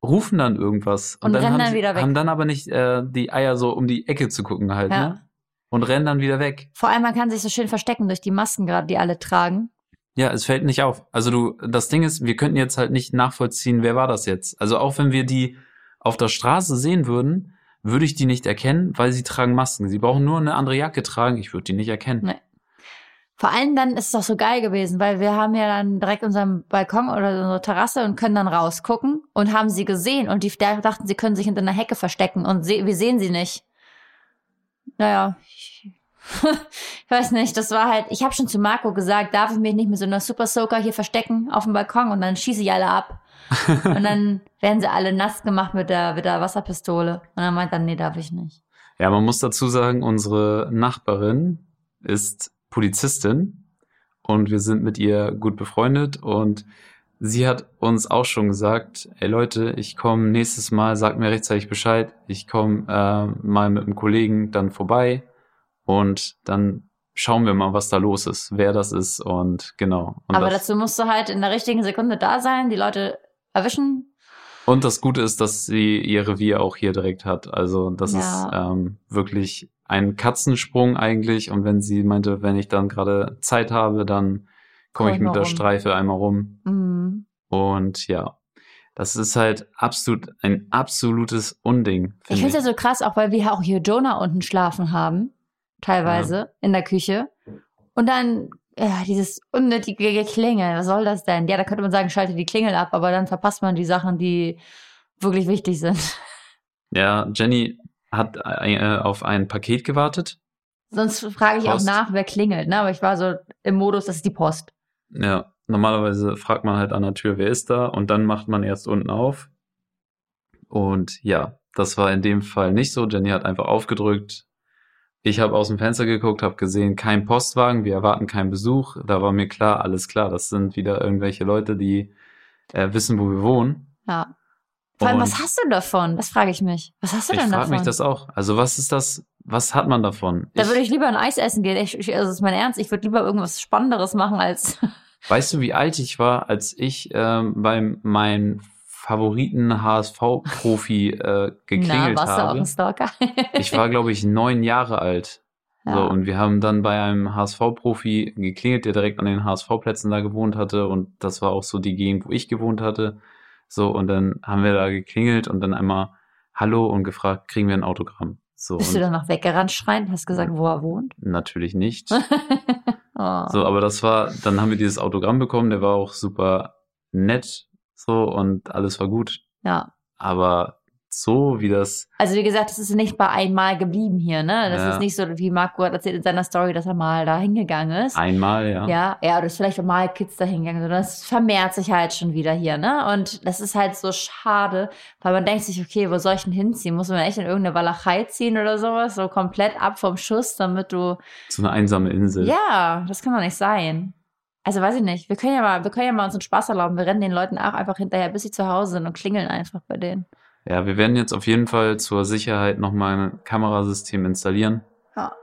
rufen dann irgendwas. Und rennen haben, dann sie- wieder weg. haben dann aber nicht äh, die Eier so um die Ecke zu gucken halt, Ja. ne? Und rennen dann wieder weg. Vor allem, man kann sich so schön verstecken durch die Masken gerade, die alle tragen. Ja, es fällt nicht auf. Also du, das Ding ist, wir könnten jetzt halt nicht nachvollziehen, wer war das jetzt. Also auch wenn wir die auf der Straße sehen würden, würde ich die nicht erkennen, weil sie tragen Masken. Sie brauchen nur eine andere Jacke tragen. Ich würde die nicht erkennen. Nee. Vor allem dann ist es doch so geil gewesen, weil wir haben ja dann direkt unseren Balkon oder unsere Terrasse und können dann rausgucken und haben sie gesehen und die da dachten, sie können sich hinter einer Hecke verstecken und se wir sehen sie nicht. Naja, ich, ich weiß nicht, das war halt, ich habe schon zu Marco gesagt, darf ich mich nicht mit so einer Super Soaker hier verstecken auf dem Balkon und dann schieße ich alle ab. und dann werden sie alle nass gemacht mit der, mit der Wasserpistole. Und dann meint er, nee, darf ich nicht. Ja, man muss dazu sagen, unsere Nachbarin ist Polizistin und wir sind mit ihr gut befreundet und sie hat uns auch schon gesagt, ey Leute, ich komme nächstes Mal, sagt mir rechtzeitig Bescheid, ich komme äh, mal mit einem Kollegen dann vorbei und dann schauen wir mal, was da los ist, wer das ist und genau. Und Aber das, dazu musst du halt in der richtigen Sekunde da sein, die Leute erwischen. und das Gute ist, dass sie ihr Revier auch hier direkt hat. Also das Ja. ist ähm, wirklich ein Katzensprung eigentlich. Und wenn sie meinte, wenn ich dann gerade Zeit habe, dann komme Komm ich mit der rum. Streife einmal rum. Mhm. Und ja, das ist halt absolut ein absolutes Unding. Ich find finde es ja so krass, auch weil wir auch hier Jonah unten schlafen haben, teilweise in der Küche. Und dann ja, dieses unnötige Geklingel, was soll das denn? Ja, da könnte man sagen, schalte die Klingel ab, aber dann verpasst man die Sachen, die wirklich wichtig sind. Ja, Jenny hat äh, auf ein Paket gewartet Sonst frage ich Post. auch nach, wer klingelt, ne? Aber ich war so im Modus, das ist die Post. Ja, normalerweise fragt man halt an der Tür, wer ist da? Und dann macht man erst unten auf. Und ja, das war in dem Fall nicht so. Jenny hat einfach aufgedrückt. Ich habe aus dem Fenster geguckt, habe gesehen, kein Postwagen, wir erwarten keinen Besuch. Da war mir klar, alles klar, das sind wieder irgendwelche Leute, die äh, wissen, wo wir wohnen. Ja. Vor allem, was hast du davon? Das frage ich mich. Was hast du ich denn frage davon? mich das auch. Also was ist das? Was hat man davon? da Ich- würde ich lieber ein Eis essen gehen. Ich, ich, also das ist mein Ernst. Ich würde lieber irgendwas Spannenderes machen als. Weißt du, wie alt ich war, als ich ähm, beim meinem Favoriten HSV-Profi äh, geklingelt Na, warst du auch habe? ein Stalker? Ich war, glaube ich, neun Jahre alt. Ja. So, und wir haben dann bei einem HSV-Profi geklingelt, der direkt an den HSV-Plätzen da gewohnt hatte. Und das war auch so die Gegend, wo ich gewohnt hatte. So, und dann haben wir da geklingelt und dann einmal Hallo und gefragt, kriegen wir ein Autogramm? So, Bist du dann noch weggerannt schreien? Hast gesagt, wo er wohnt? natürlich nicht. oh. So, aber das war, dann haben wir dieses Autogramm bekommen, der war auch super nett, so, und alles war gut. Ja. Aber so wie das, Also wie gesagt, es ist nicht bei einmal geblieben hier, ne? Das Ja. ist nicht so, wie Marco hat erzählt in seiner Story, dass er mal da hingegangen ist. einmal, ja. Ja, ja, oder ist vielleicht mal Kids da hingegangen, sondern es vermehrt sich halt schon wieder hier, ne? Und das ist halt so schade, weil man denkt sich, okay, wo soll ich denn hinziehen? Muss man echt in irgendeine Walachei ziehen oder sowas? So komplett ab vom Schuss, damit du. So eine einsame Insel. Ja, das kann doch nicht sein. Also weiß ich nicht. Wir können ja mal, wir können ja mal uns einen Spaß erlauben. Wir rennen den Leuten auch einfach hinterher, bis sie zu Hause sind und klingeln einfach bei denen. Ja, wir werden jetzt auf jeden Fall zur Sicherheit nochmal ein Kamerasystem installieren. Ja.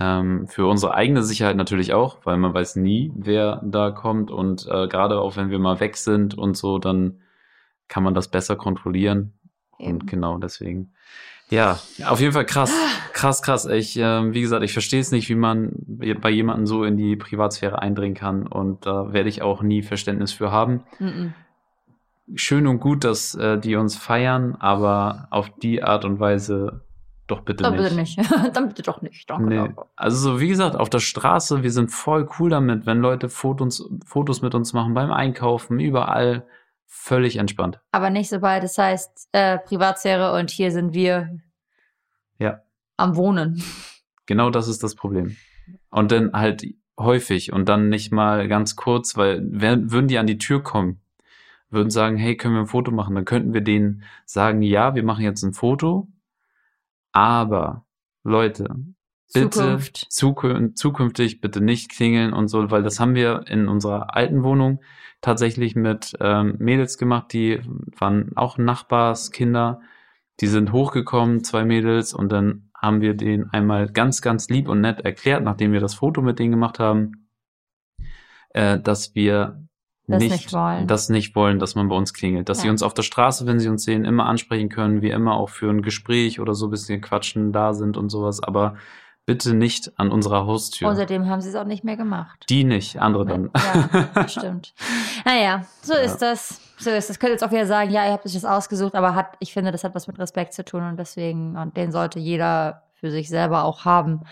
Ähm, für unsere eigene Sicherheit natürlich auch, weil man weiß nie, wer da kommt. Und äh, gerade auch wenn wir mal weg sind und so, dann kann man das besser kontrollieren. Eben. Und genau deswegen. Ja, auf jeden Fall krass. Krass, krass. Ich, ähm, wie gesagt, ich verstehe es nicht, wie man bei jemandem so in die Privatsphäre eindringen kann. Und da werde ich auch nie Verständnis für haben. Mhm. Schön und gut, dass äh, die uns feiern, aber auf die Art und Weise doch bitte Dann nicht. bitte nicht. Dann bitte doch nicht. Danke, Nee. danke. Also so wie gesagt, auf der Straße, wir sind voll cool damit, wenn Leute Fotos, Fotos mit uns machen beim Einkaufen, überall völlig entspannt. Aber nicht sobald es heißt äh, Privatsphäre und hier sind wir Ja. am Wohnen. Genau das ist das Problem. Und dann halt häufig und dann nicht mal ganz kurz, weil wär, würden die an die Tür kommen, würden sagen, hey, können wir ein Foto machen, dann könnten wir denen sagen, ja, wir machen jetzt ein Foto, aber Leute, bitte zukün zukünftig bitte nicht klingeln und so, weil das haben wir in unserer alten Wohnung tatsächlich mit ähm, Mädels gemacht, die waren auch Nachbarskinder, die sind hochgekommen, zwei Mädels, und dann haben wir denen einmal ganz, ganz lieb und nett erklärt, nachdem wir das Foto mit denen gemacht haben, äh, dass wir Das nicht, nicht wollen. das nicht wollen, dass man bei uns klingelt. Dass sie Ja. uns auf der Straße, wenn sie uns sehen, immer ansprechen können, wir immer auch für ein Gespräch oder so ein bisschen quatschen da sind und sowas, aber bitte nicht an unserer Haustür. Außerdem haben sie es auch nicht mehr gemacht. Die nicht, andere dann. Ja, stimmt. Naja, so Ja. ist das. So ist das. Könnt jetzt auch wieder sagen, ja, ihr habt euch das ausgesucht, aber hat, ich finde, das hat was mit Respekt zu tun und deswegen, und den sollte jeder für sich selber auch haben.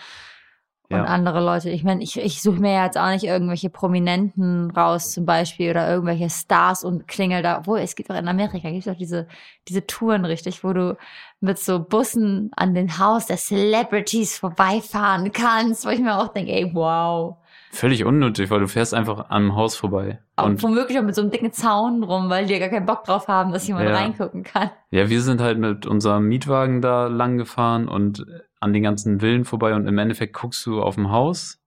Und Ja. andere Leute, ich meine, ich, ich suche mir ja jetzt auch nicht irgendwelche Prominenten raus, zum Beispiel, oder irgendwelche Stars und klingel da. Obwohl, es gibt auch in Amerika, gibt es auch diese, diese Touren, richtig, wo du mit so Bussen an den Haus der Celebrities vorbeifahren kannst, wo ich mir auch denke, ey, wow. Völlig unnötig, weil du fährst einfach am Haus vorbei. Und womöglich auch mit so einem dicken Zaun drum, weil die ja gar keinen Bock drauf haben, dass jemand Ja. reingucken kann. ja, wir sind halt mit unserem Mietwagen da lang gefahren und an den ganzen Villen vorbei und im Endeffekt guckst du auf dem Haus,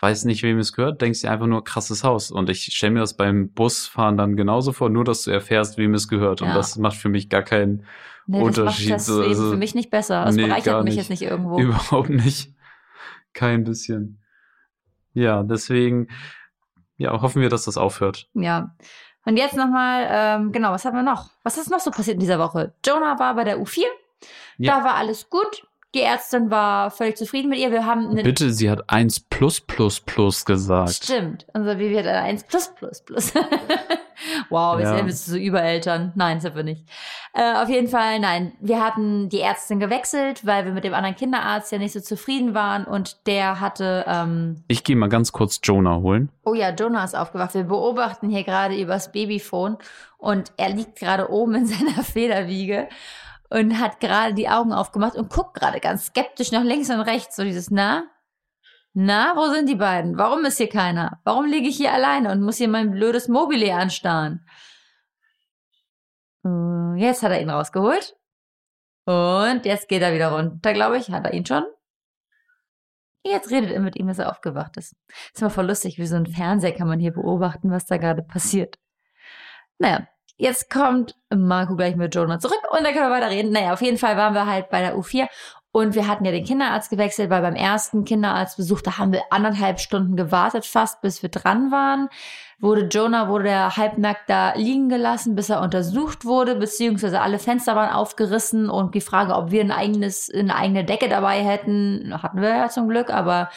weißt nicht, wem es gehört, denkst dir einfach nur krasses Haus. Und ich stelle mir das beim Busfahren dann genauso vor, nur dass du erfährst, wem es gehört. Und Ja. das macht für mich gar keinen Nee, das macht Unterschied, das Leben also- für mich nicht besser. Es Nee, bereichert mich nicht. jetzt nicht irgendwo. Überhaupt nicht. Kein bisschen. Ja, deswegen, ja, hoffen wir, dass das aufhört. Ja. Und jetzt nochmal, ähm, genau, was haben wir noch? Was ist noch so passiert in dieser Woche? Jonah war bei der U4. Ja. Da war alles gut. Die Ärztin war völlig zufrieden mit ihr. Wir haben eine. Bitte, sie hat 1 plus plus plus gesagt. Stimmt. Also wie wird eine 1 plus plus plus. wow, wir Ja. sind jetzt so Übereltern. Nein, sind wir nicht. Äh, auf jeden Fall, nein. Wir hatten die Ärztin gewechselt, weil wir mit dem anderen Kinderarzt ja nicht so zufrieden waren und der hatte, ähm, Ich gehe mal ganz kurz Jonah holen. oh ja, Jonah ist aufgewacht. Wir beobachten hier gerade übers Babyphone und er liegt gerade oben in seiner Federwiege und hat gerade die Augen aufgemacht und guckt gerade ganz skeptisch nach links und rechts. So dieses, na? Na, wo sind die beiden? Warum ist hier keiner? Warum liege ich hier alleine und muss hier mein blödes Mobile anstarren? Äh, jetzt hat er ihn rausgeholt. Und jetzt geht er wieder runter, glaube ich. Hat er ihn schon? Jetzt redet er mit ihm, dass er aufgewacht ist. Ist immer voll lustig, wie so ein Fernseher kann man hier beobachten, was da gerade passiert. Naja, jetzt kommt Marco gleich mit Jonah zurück und dann können wir weiter reden. Naja, auf jeden Fall waren wir halt bei der U4 und wir hatten ja den Kinderarzt gewechselt, weil beim ersten Kinderarztbesuch, da haben wir anderthalb Stunden gewartet fast, bis wir dran waren. Wurde Jonah, wurde der halbnackt da liegen gelassen, bis er untersucht wurde, beziehungsweise alle Fenster waren aufgerissen und die Frage, ob wir ein eigenes, eine eigene Decke dabei hätten, hatten wir ja zum Glück, aber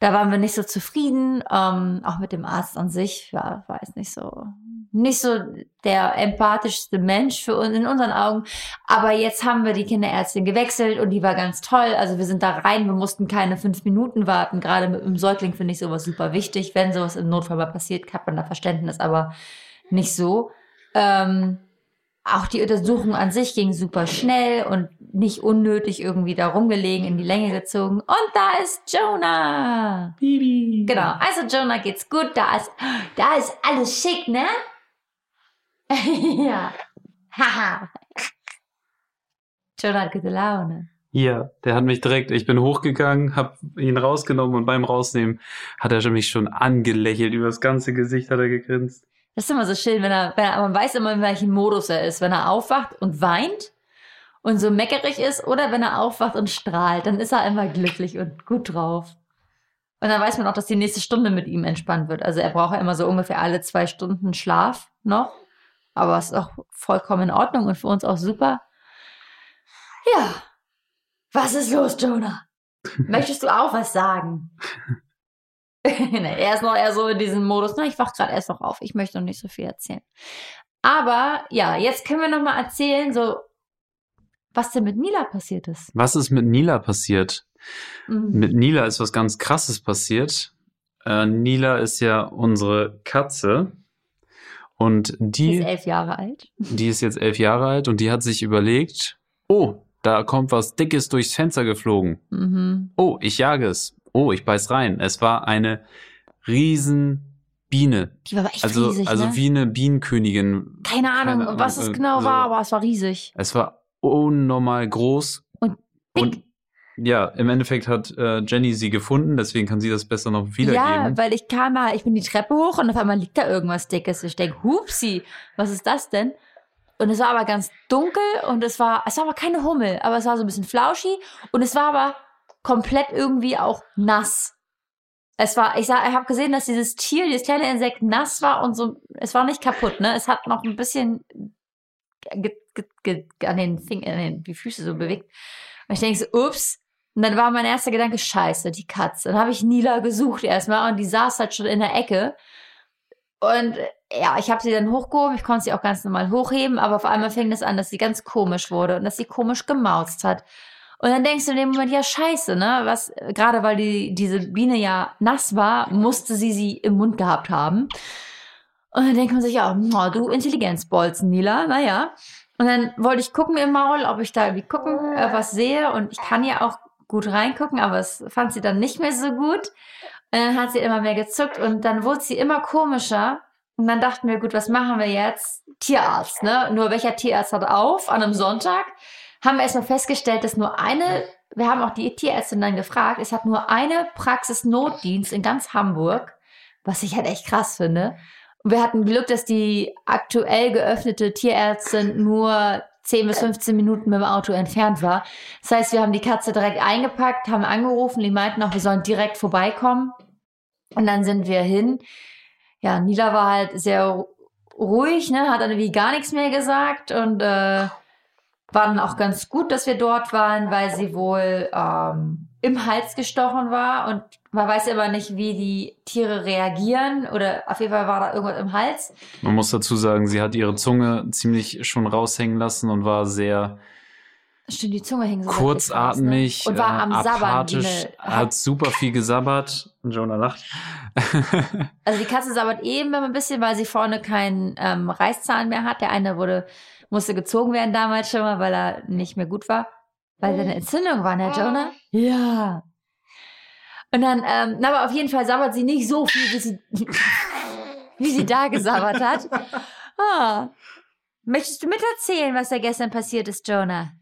da waren wir nicht so zufrieden. Ähm, auch mit dem Arzt an sich, ja, war jetzt nicht so, nicht so der empathischste Mensch für uns in unseren Augen. Aber jetzt haben wir die Kinderärztin gewechselt und die war ganz toll. Also wir sind da rein, wir mussten keine fünf Minuten warten. Gerade mit dem Säugling finde ich sowas super wichtig. Wenn sowas im Notfall mal passiert, hat man da Verständnis, aber nicht so. Ähm, auch die Untersuchung an sich ging super schnell und nicht unnötig irgendwie da rumgelegen, in die Länge gezogen. Und da ist Jonah. Bibi. Genau, also Jonah geht's gut, da ist, da ist alles schick, ne? ja. Haha. Jonah hat gute Laune. Ja, der hat mich direkt, ich bin hochgegangen, hab ihn rausgenommen und beim Rausnehmen hat er mich schon angelächelt, über das ganze Gesicht hat er gegrinst. Das ist immer so schön, wenn er, wenn er, man weiß immer, in welchem Modus er ist. Wenn er aufwacht und weint und so meckerig ist oder wenn er aufwacht und strahlt, dann ist er immer glücklich und gut drauf. Und dann weiß man auch, dass die nächste Stunde mit ihm entspannt wird. Also er braucht ja immer so ungefähr alle zwei Stunden Schlaf noch. Aber es ist auch vollkommen in Ordnung und für uns auch super. Ja. Was ist los, Jonah? Möchtest du auch was sagen? er ist noch eher so in diesem Modus, na, ich wach gerade erst noch auf, ich möchte noch nicht so viel erzählen. Aber ja, jetzt können wir noch mal erzählen, so was denn mit Nila passiert ist. Was ist mit Nila passiert? Mhm. Mit Nila ist was ganz Krasses passiert. Äh, Nila ist ja unsere Katze. Und Die die, ist elf Jahre alt. die ist jetzt elf Jahre alt und die hat sich überlegt, oh, da kommt was Dickes durchs Fenster geflogen. Mhm. Oh, ich jage es. Oh, ich beiß rein. Es war eine riesen Biene. Die war aber echt Also, riesig, also ne? wie eine Bienenkönigin. Keine Ahnung, keine Ahnung, was es genau so. war, aber es war riesig. Es war unnormal groß. Und dick. Und ja, im Endeffekt hat äh, Jenny sie gefunden, deswegen kann sie das besser noch Ja, wiedergeben. weil ich kam mal, ich bin die Treppe hoch und auf einmal liegt da irgendwas Dickes. Ich denke, hupsi, was ist das denn? Und es war aber ganz dunkel und es war, es war aber keine Hummel, aber es war so ein bisschen flauschi und es war aber komplett irgendwie auch nass. Es war, ich sag, ich habe gesehen, dass dieses Tier, dieses kleine Insekt nass war und so, es war nicht kaputt, ne? Es hat noch ein bisschen an den Fingern, an den, die Füße so bewegt. Und ich denke so, ups. Und dann war mein erster Gedanke, scheiße, die Katze. Dann habe ich Nila gesucht erstmal und die saß halt schon in der Ecke. Und ja, ich habe sie dann hochgehoben, ich konnte sie auch ganz normal hochheben, aber auf einmal fing es an, dass sie ganz komisch wurde und dass sie komisch gemauzt hat. Und dann denkst du in dem Moment, ja, scheiße, ne? Was, gerade weil die, diese Biene ja nass war, musste sie sie im Mund gehabt haben. Und dann denkt man sich, ja, oh, du Intelligenzbolzen, Nila, naja. Und dann wollte ich gucken im Maul, ob ich da irgendwie gucken, äh, was sehe. Und ich kann ja auch gut reingucken, aber es fand sie dann nicht mehr so gut. Dann hat sie immer mehr gezuckt und dann wurde sie immer komischer. Und dann dachten wir, gut, was machen wir jetzt? Tierarzt, ne? Nur welcher Tierarzt hat auf an einem Sonntag? Haben wir erstmal festgestellt, dass nur eine, wir haben auch die Tierärztin dann gefragt, es hat nur eine Praxis-Notdienst in ganz Hamburg, was ich halt echt krass finde. Und wir hatten Glück, dass die aktuell geöffnete Tierärztin nur 10 bis 15 Minuten mit dem Auto entfernt war. Das heißt, wir haben die Katze direkt eingepackt, haben angerufen, die meinten auch, wir sollen direkt vorbeikommen. Und dann sind wir hin. Ja, Nila war halt sehr ruhig, ne, hat dann irgendwie gar nichts mehr gesagt und äh, war dann auch ganz gut, dass wir dort waren, weil sie wohl ähm, im Hals gestochen war und man weiß immer nicht, wie die Tiere reagieren oder auf jeden Fall war da irgendwas im Hals. Man muss dazu sagen, sie hat ihre Zunge ziemlich schon raushängen lassen und war sehr Stimmt, die Zunge hing so wirklich raus, kurzatmig, ne? und war äh, am Sabbern. apathisch, eine- hat super viel gesabbert. Und Jonah lacht. Also die Katze sabbert eben immer ein bisschen, weil sie vorne keinen ähm, Reißzahn mehr hat. Der eine wurde musste gezogen werden damals schon mal, weil er nicht mehr gut war. Weil seine Entzündung war, ne, Jonah? Ja. Und dann, ähm, na, aber auf jeden Fall sabbert sie nicht so viel, wie sie, wie sie da gesabbert hat. Ah. Möchtest du miterzählen, was da gestern passiert ist, Jonah?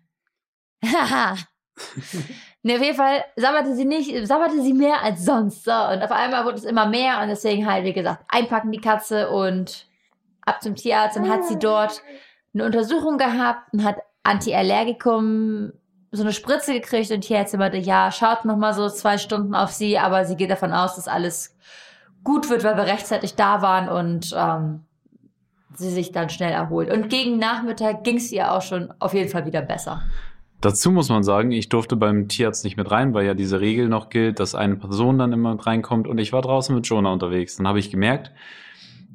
Haha. ne, auf jeden Fall sabberte sie nicht, sabberte sie mehr als sonst. So, und auf einmal wurde es immer mehr und deswegen halt, wie gesagt, einpacken die Katze und ab zum Tierarzt. Dann hat sie dort eine Untersuchung gehabt und hat Antiallergikum so eine Spritze gekriegt und hier jetzt ja, schaut noch mal so zwei Stunden auf sie, aber sie geht davon aus, dass alles gut wird, weil wir rechtzeitig da waren und ähm, sie sich dann schnell erholt. Und gegen Nachmittag ging es ihr auch schon auf jeden Fall wieder besser. Dazu muss man sagen, ich durfte beim Tierarzt nicht mit rein, weil ja diese Regel noch gilt, dass eine Person dann immer mit reinkommt und ich war draußen mit Jonah unterwegs. Dann habe ich gemerkt,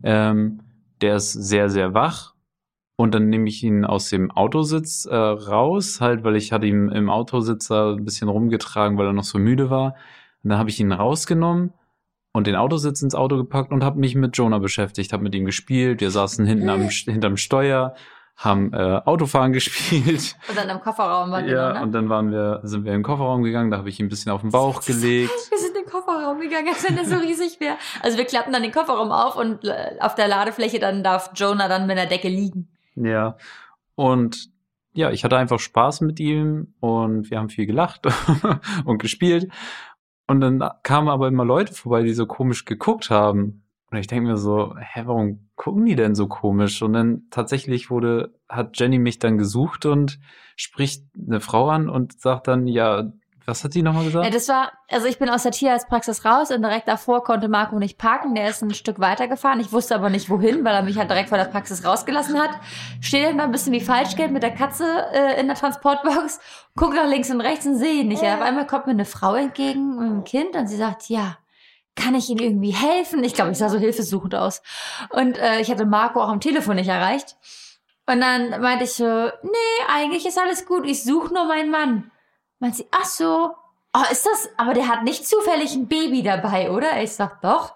ähm, der ist sehr, sehr wach und dann nehme ich ihn aus dem Autositz äh, raus, halt, weil ich hatte ihn im Autositz da ein bisschen rumgetragen, weil er noch so müde war. Und dann habe ich ihn rausgenommen und den Autositz ins Auto gepackt und habe mich mit Jonah beschäftigt, habe mit ihm gespielt. Wir saßen hinten am, hinterm Steuer, haben äh, Autofahren gespielt. Und dann im Kofferraum waren wir. Ja, ne? und dann waren wir, sind wir in den Kofferraum gegangen, da habe ich ihn ein bisschen auf den Bauch gelegt. wir sind in den Kofferraum gegangen, als wenn der so riesig wäre. Also wir klappen dann den Kofferraum auf und äh, auf der Ladefläche dann darf Jonah dann mit der Decke liegen. Ja. Und ja, ich hatte einfach Spaß mit ihm und wir haben viel gelacht und gespielt. Und dann kamen aber immer Leute vorbei, die so komisch geguckt haben. Und ich denke mir so, hä, warum gucken die denn so komisch? Und dann tatsächlich wurde, hat Jenny mich dann gesucht und spricht eine Frau an und sagt dann, ja, was hat sie nochmal gesagt? Ja, das war, also ich bin aus der Tierarztpraxis raus und direkt davor konnte Marco nicht parken. Der ist ein Stück weiter gefahren. Ich wusste aber nicht wohin, weil er mich halt direkt vor der Praxis rausgelassen hat. Steht dann da ein bisschen wie Falschgeld mit der Katze äh, in der Transportbox, guckt nach links und rechts und sehe ihn nicht. Auf einmal kommt mir eine Frau entgegen mit einem Kind und sie sagt, ja, kann ich Ihnen irgendwie helfen? Ich glaube, ich sah so hilfesuchend aus. Und äh, ich hatte Marco auch am Telefon nicht erreicht. Und dann meinte ich so, nee, eigentlich ist alles gut. Ich suche nur meinen Mann. Meint sie, ach so, oh, ist das, aber der hat nicht zufällig ein Baby dabei, oder? Ich sag, doch.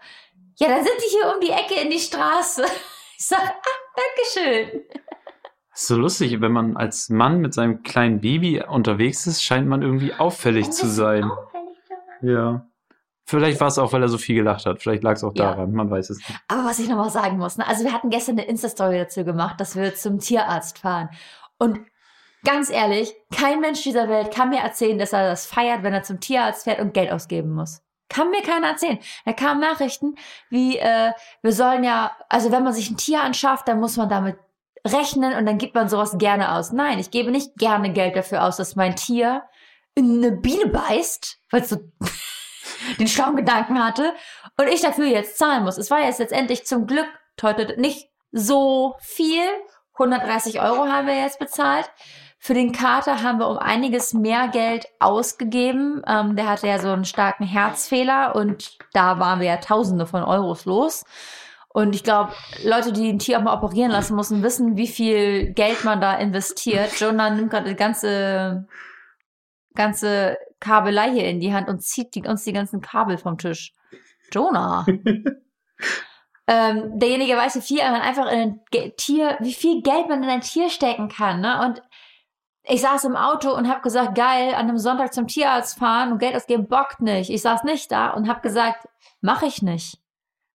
Ja, dann sind die hier um die Ecke in die Straße. Ich sag, ah, Dankeschön. So lustig, wenn man als Mann mit seinem kleinen Baby unterwegs ist, scheint man irgendwie auffällig zu sein. Auffällig, ja. Vielleicht war es auch, weil er so viel gelacht hat. Vielleicht lag es auch daran, ja. man weiß es nicht. Aber was ich nochmal sagen muss, ne? also wir hatten gestern eine Insta-Story dazu gemacht, dass wir zum Tierarzt fahren. Und Ganz ehrlich, kein Mensch dieser Welt kann mir erzählen, dass er das feiert, wenn er zum Tierarzt fährt und Geld ausgeben muss. Kann mir keiner erzählen. Da kamen Nachrichten wie, äh, wir sollen ja, also wenn man sich ein Tier anschafft, dann muss man damit rechnen und dann gibt man sowas gerne aus. Nein, ich gebe nicht gerne Geld dafür aus, dass mein Tier in eine Biene beißt, weil es so den schlauen Gedanken hatte und ich dafür jetzt zahlen muss. Es war jetzt letztendlich zum Glück heute nicht so viel. 130 Euro haben wir jetzt bezahlt. Für den Kater haben wir um einiges mehr Geld ausgegeben. Ähm, der hatte ja so einen starken Herzfehler und da waren wir ja Tausende von Euros los. Und ich glaube, Leute, die ein Tier auch mal operieren lassen müssen, wissen, wie viel Geld man da investiert. Jonah nimmt gerade die ganze, ganze Kabelei hier in die Hand und zieht die, uns die ganzen Kabel vom Tisch. Jonah. ähm, derjenige weiß, wie viel man einfach in ein Tier, wie viel Geld man in ein Tier stecken kann. Ne? Und ich saß im Auto und habe gesagt, geil, an einem Sonntag zum Tierarzt fahren und Geld ausgeben bockt nicht. Ich saß nicht da und habe gesagt, mache ich nicht.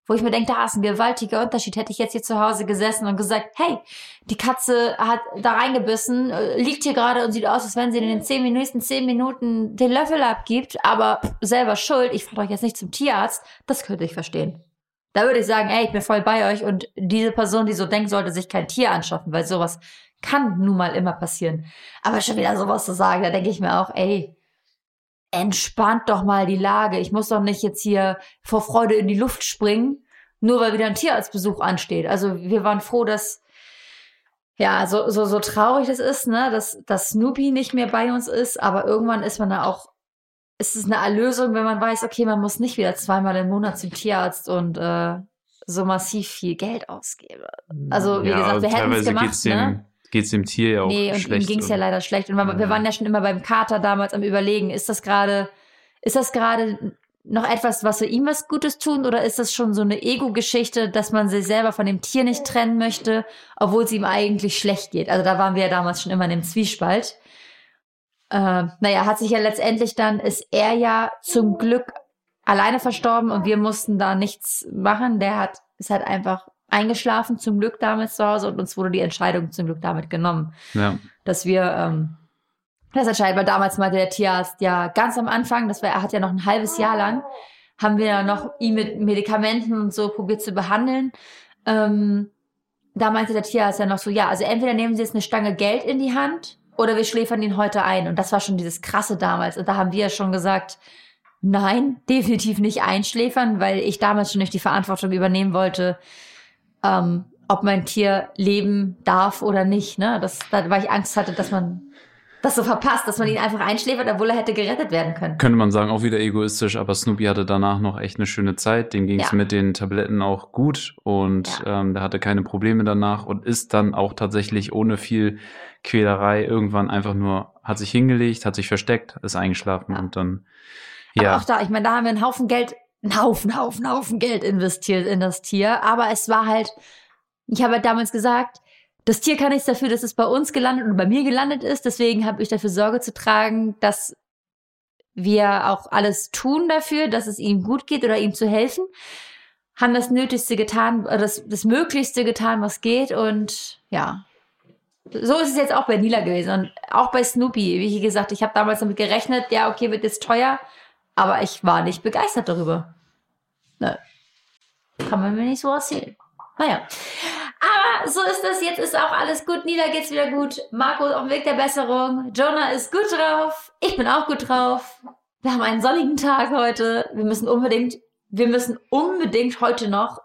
Wo ich mir denke, da ist ein gewaltiger Unterschied. Hätte ich jetzt hier zu Hause gesessen und gesagt, hey, die Katze hat da reingebissen, äh, liegt hier gerade und sieht aus, als wenn sie in den zehn, nächsten zehn Minuten den Löffel abgibt, aber selber schuld, ich fahre euch jetzt nicht zum Tierarzt, das könnte ich verstehen. Da würde ich sagen, ey, ich bin voll bei euch und diese Person, die so denkt, sollte sich kein Tier anschaffen, weil sowas kann nun mal immer passieren. Aber schon wieder sowas zu sagen, da denke ich mir auch, ey, entspannt doch mal die Lage. Ich muss doch nicht jetzt hier vor Freude in die Luft springen, nur weil wieder ein Tierarztbesuch ansteht. Also wir waren froh, dass ja, so, so, so traurig das ist, ne, dass, dass Snoopy nicht mehr bei uns ist, aber irgendwann ist man da auch, ist es eine Erlösung, wenn man weiß, okay, man muss nicht wieder zweimal im Monat zum Tierarzt und äh, so massiv viel Geld ausgeben. Also, wie ja, gesagt, wir hätten es gemacht, ne? Geht es dem Tier ja auch nee, schlecht. Nee, und ihm ging es ja leider schlecht. Und wir, wir waren ja schon immer beim Kater damals am überlegen, ist das gerade, ist das gerade noch etwas, was für ihm was Gutes tun? Oder ist das schon so eine Ego-Geschichte, dass man sich selber von dem Tier nicht trennen möchte, obwohl es ihm eigentlich schlecht geht? Also da waren wir ja damals schon immer in dem Zwiespalt. Äh, naja, hat sich ja letztendlich dann, ist er ja zum Glück alleine verstorben und wir mussten da nichts machen. Der hat, ist halt einfach eingeschlafen, zum Glück damals zu Hause und uns wurde die Entscheidung zum Glück damit genommen, Ja. dass wir ähm, das entscheiden, weil damals meinte der Tierarzt ja ganz am Anfang, das war, er hat ja noch ein halbes Jahr lang, haben wir ja noch ihn mit Medikamenten und so probiert zu behandeln. Ähm, da meinte der Tierarzt ja noch so, ja, also entweder nehmen Sie jetzt eine Stange Geld in die Hand oder wir schläfern ihn heute ein. Und das war schon dieses krasse damals. Und da haben wir ja schon gesagt, nein, definitiv nicht einschläfern, weil ich damals schon nicht die Verantwortung übernehmen wollte, ähm, ob mein Tier leben darf oder nicht. Ne? Das, da, weil ich Angst hatte, dass man das so verpasst, dass man ihn einfach einschläfert, obwohl er hätte gerettet werden können. Könnte man sagen, auch wieder egoistisch, aber Snoopy hatte danach noch echt eine schöne Zeit. Dem ging es Ja. mit den Tabletten auch gut und ähm, der hatte keine Probleme danach und ist dann auch tatsächlich ohne viel Quälerei irgendwann einfach nur, hat sich hingelegt, hat sich versteckt, ist eingeschlafen Ja. und dann, Aber ja, auch da, ich meine, da haben wir einen Haufen Geld, einen Haufen, Haufen, Haufen Geld investiert in das Tier. Aber es war halt, ich habe halt damals gesagt, das Tier kann nichts dafür, dass es bei uns gelandet und bei mir gelandet ist. Deswegen habe ich dafür Sorge zu tragen, dass wir auch alles tun dafür, dass es ihm gut geht oder ihm zu helfen. Haben das Nötigste getan, oder das, das Möglichste getan, was geht. Und ja, so ist es jetzt auch bei Nila gewesen. Und auch bei Snoopy. Wie gesagt, ich habe damals damit gerechnet, ja, okay, wird jetzt teuer. Aber ich war nicht begeistert darüber. Ne. Kann man mir nicht so erzählen. Naja. Aber so ist das. Jetzt ist auch alles gut. Nila geht's wieder gut. Marco ist auf dem Weg der Besserung. Jonah ist gut drauf. Ich bin auch gut drauf. Wir haben einen sonnigen Tag heute. Wir müssen unbedingt, wir müssen unbedingt heute noch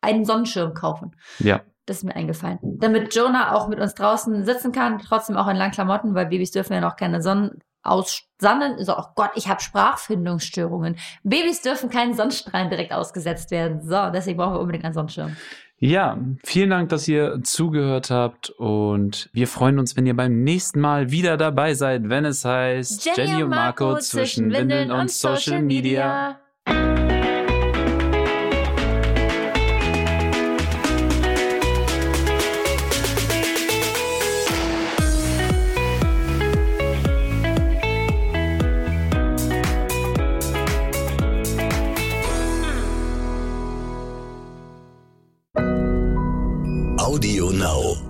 einen Sonnenschirm kaufen. ja, Das ist mir eingefallen. Damit Jonah auch mit uns draußen sitzen kann, trotzdem auch in langen Klamotten, weil Babys dürfen ja noch keine Sonnen aussannen. So, oh Gott, ich habe Sprachfindungsstörungen. Babys dürfen keinen Sonnenstrahlen direkt ausgesetzt werden. So, deswegen brauchen wir unbedingt einen Sonnenschirm. Ja, vielen Dank, dass ihr zugehört habt und wir freuen uns, wenn ihr beim nächsten Mal wieder dabei seid, wenn es heißt Jenny und Marco zwischen Windeln und Social Media. Audio Now.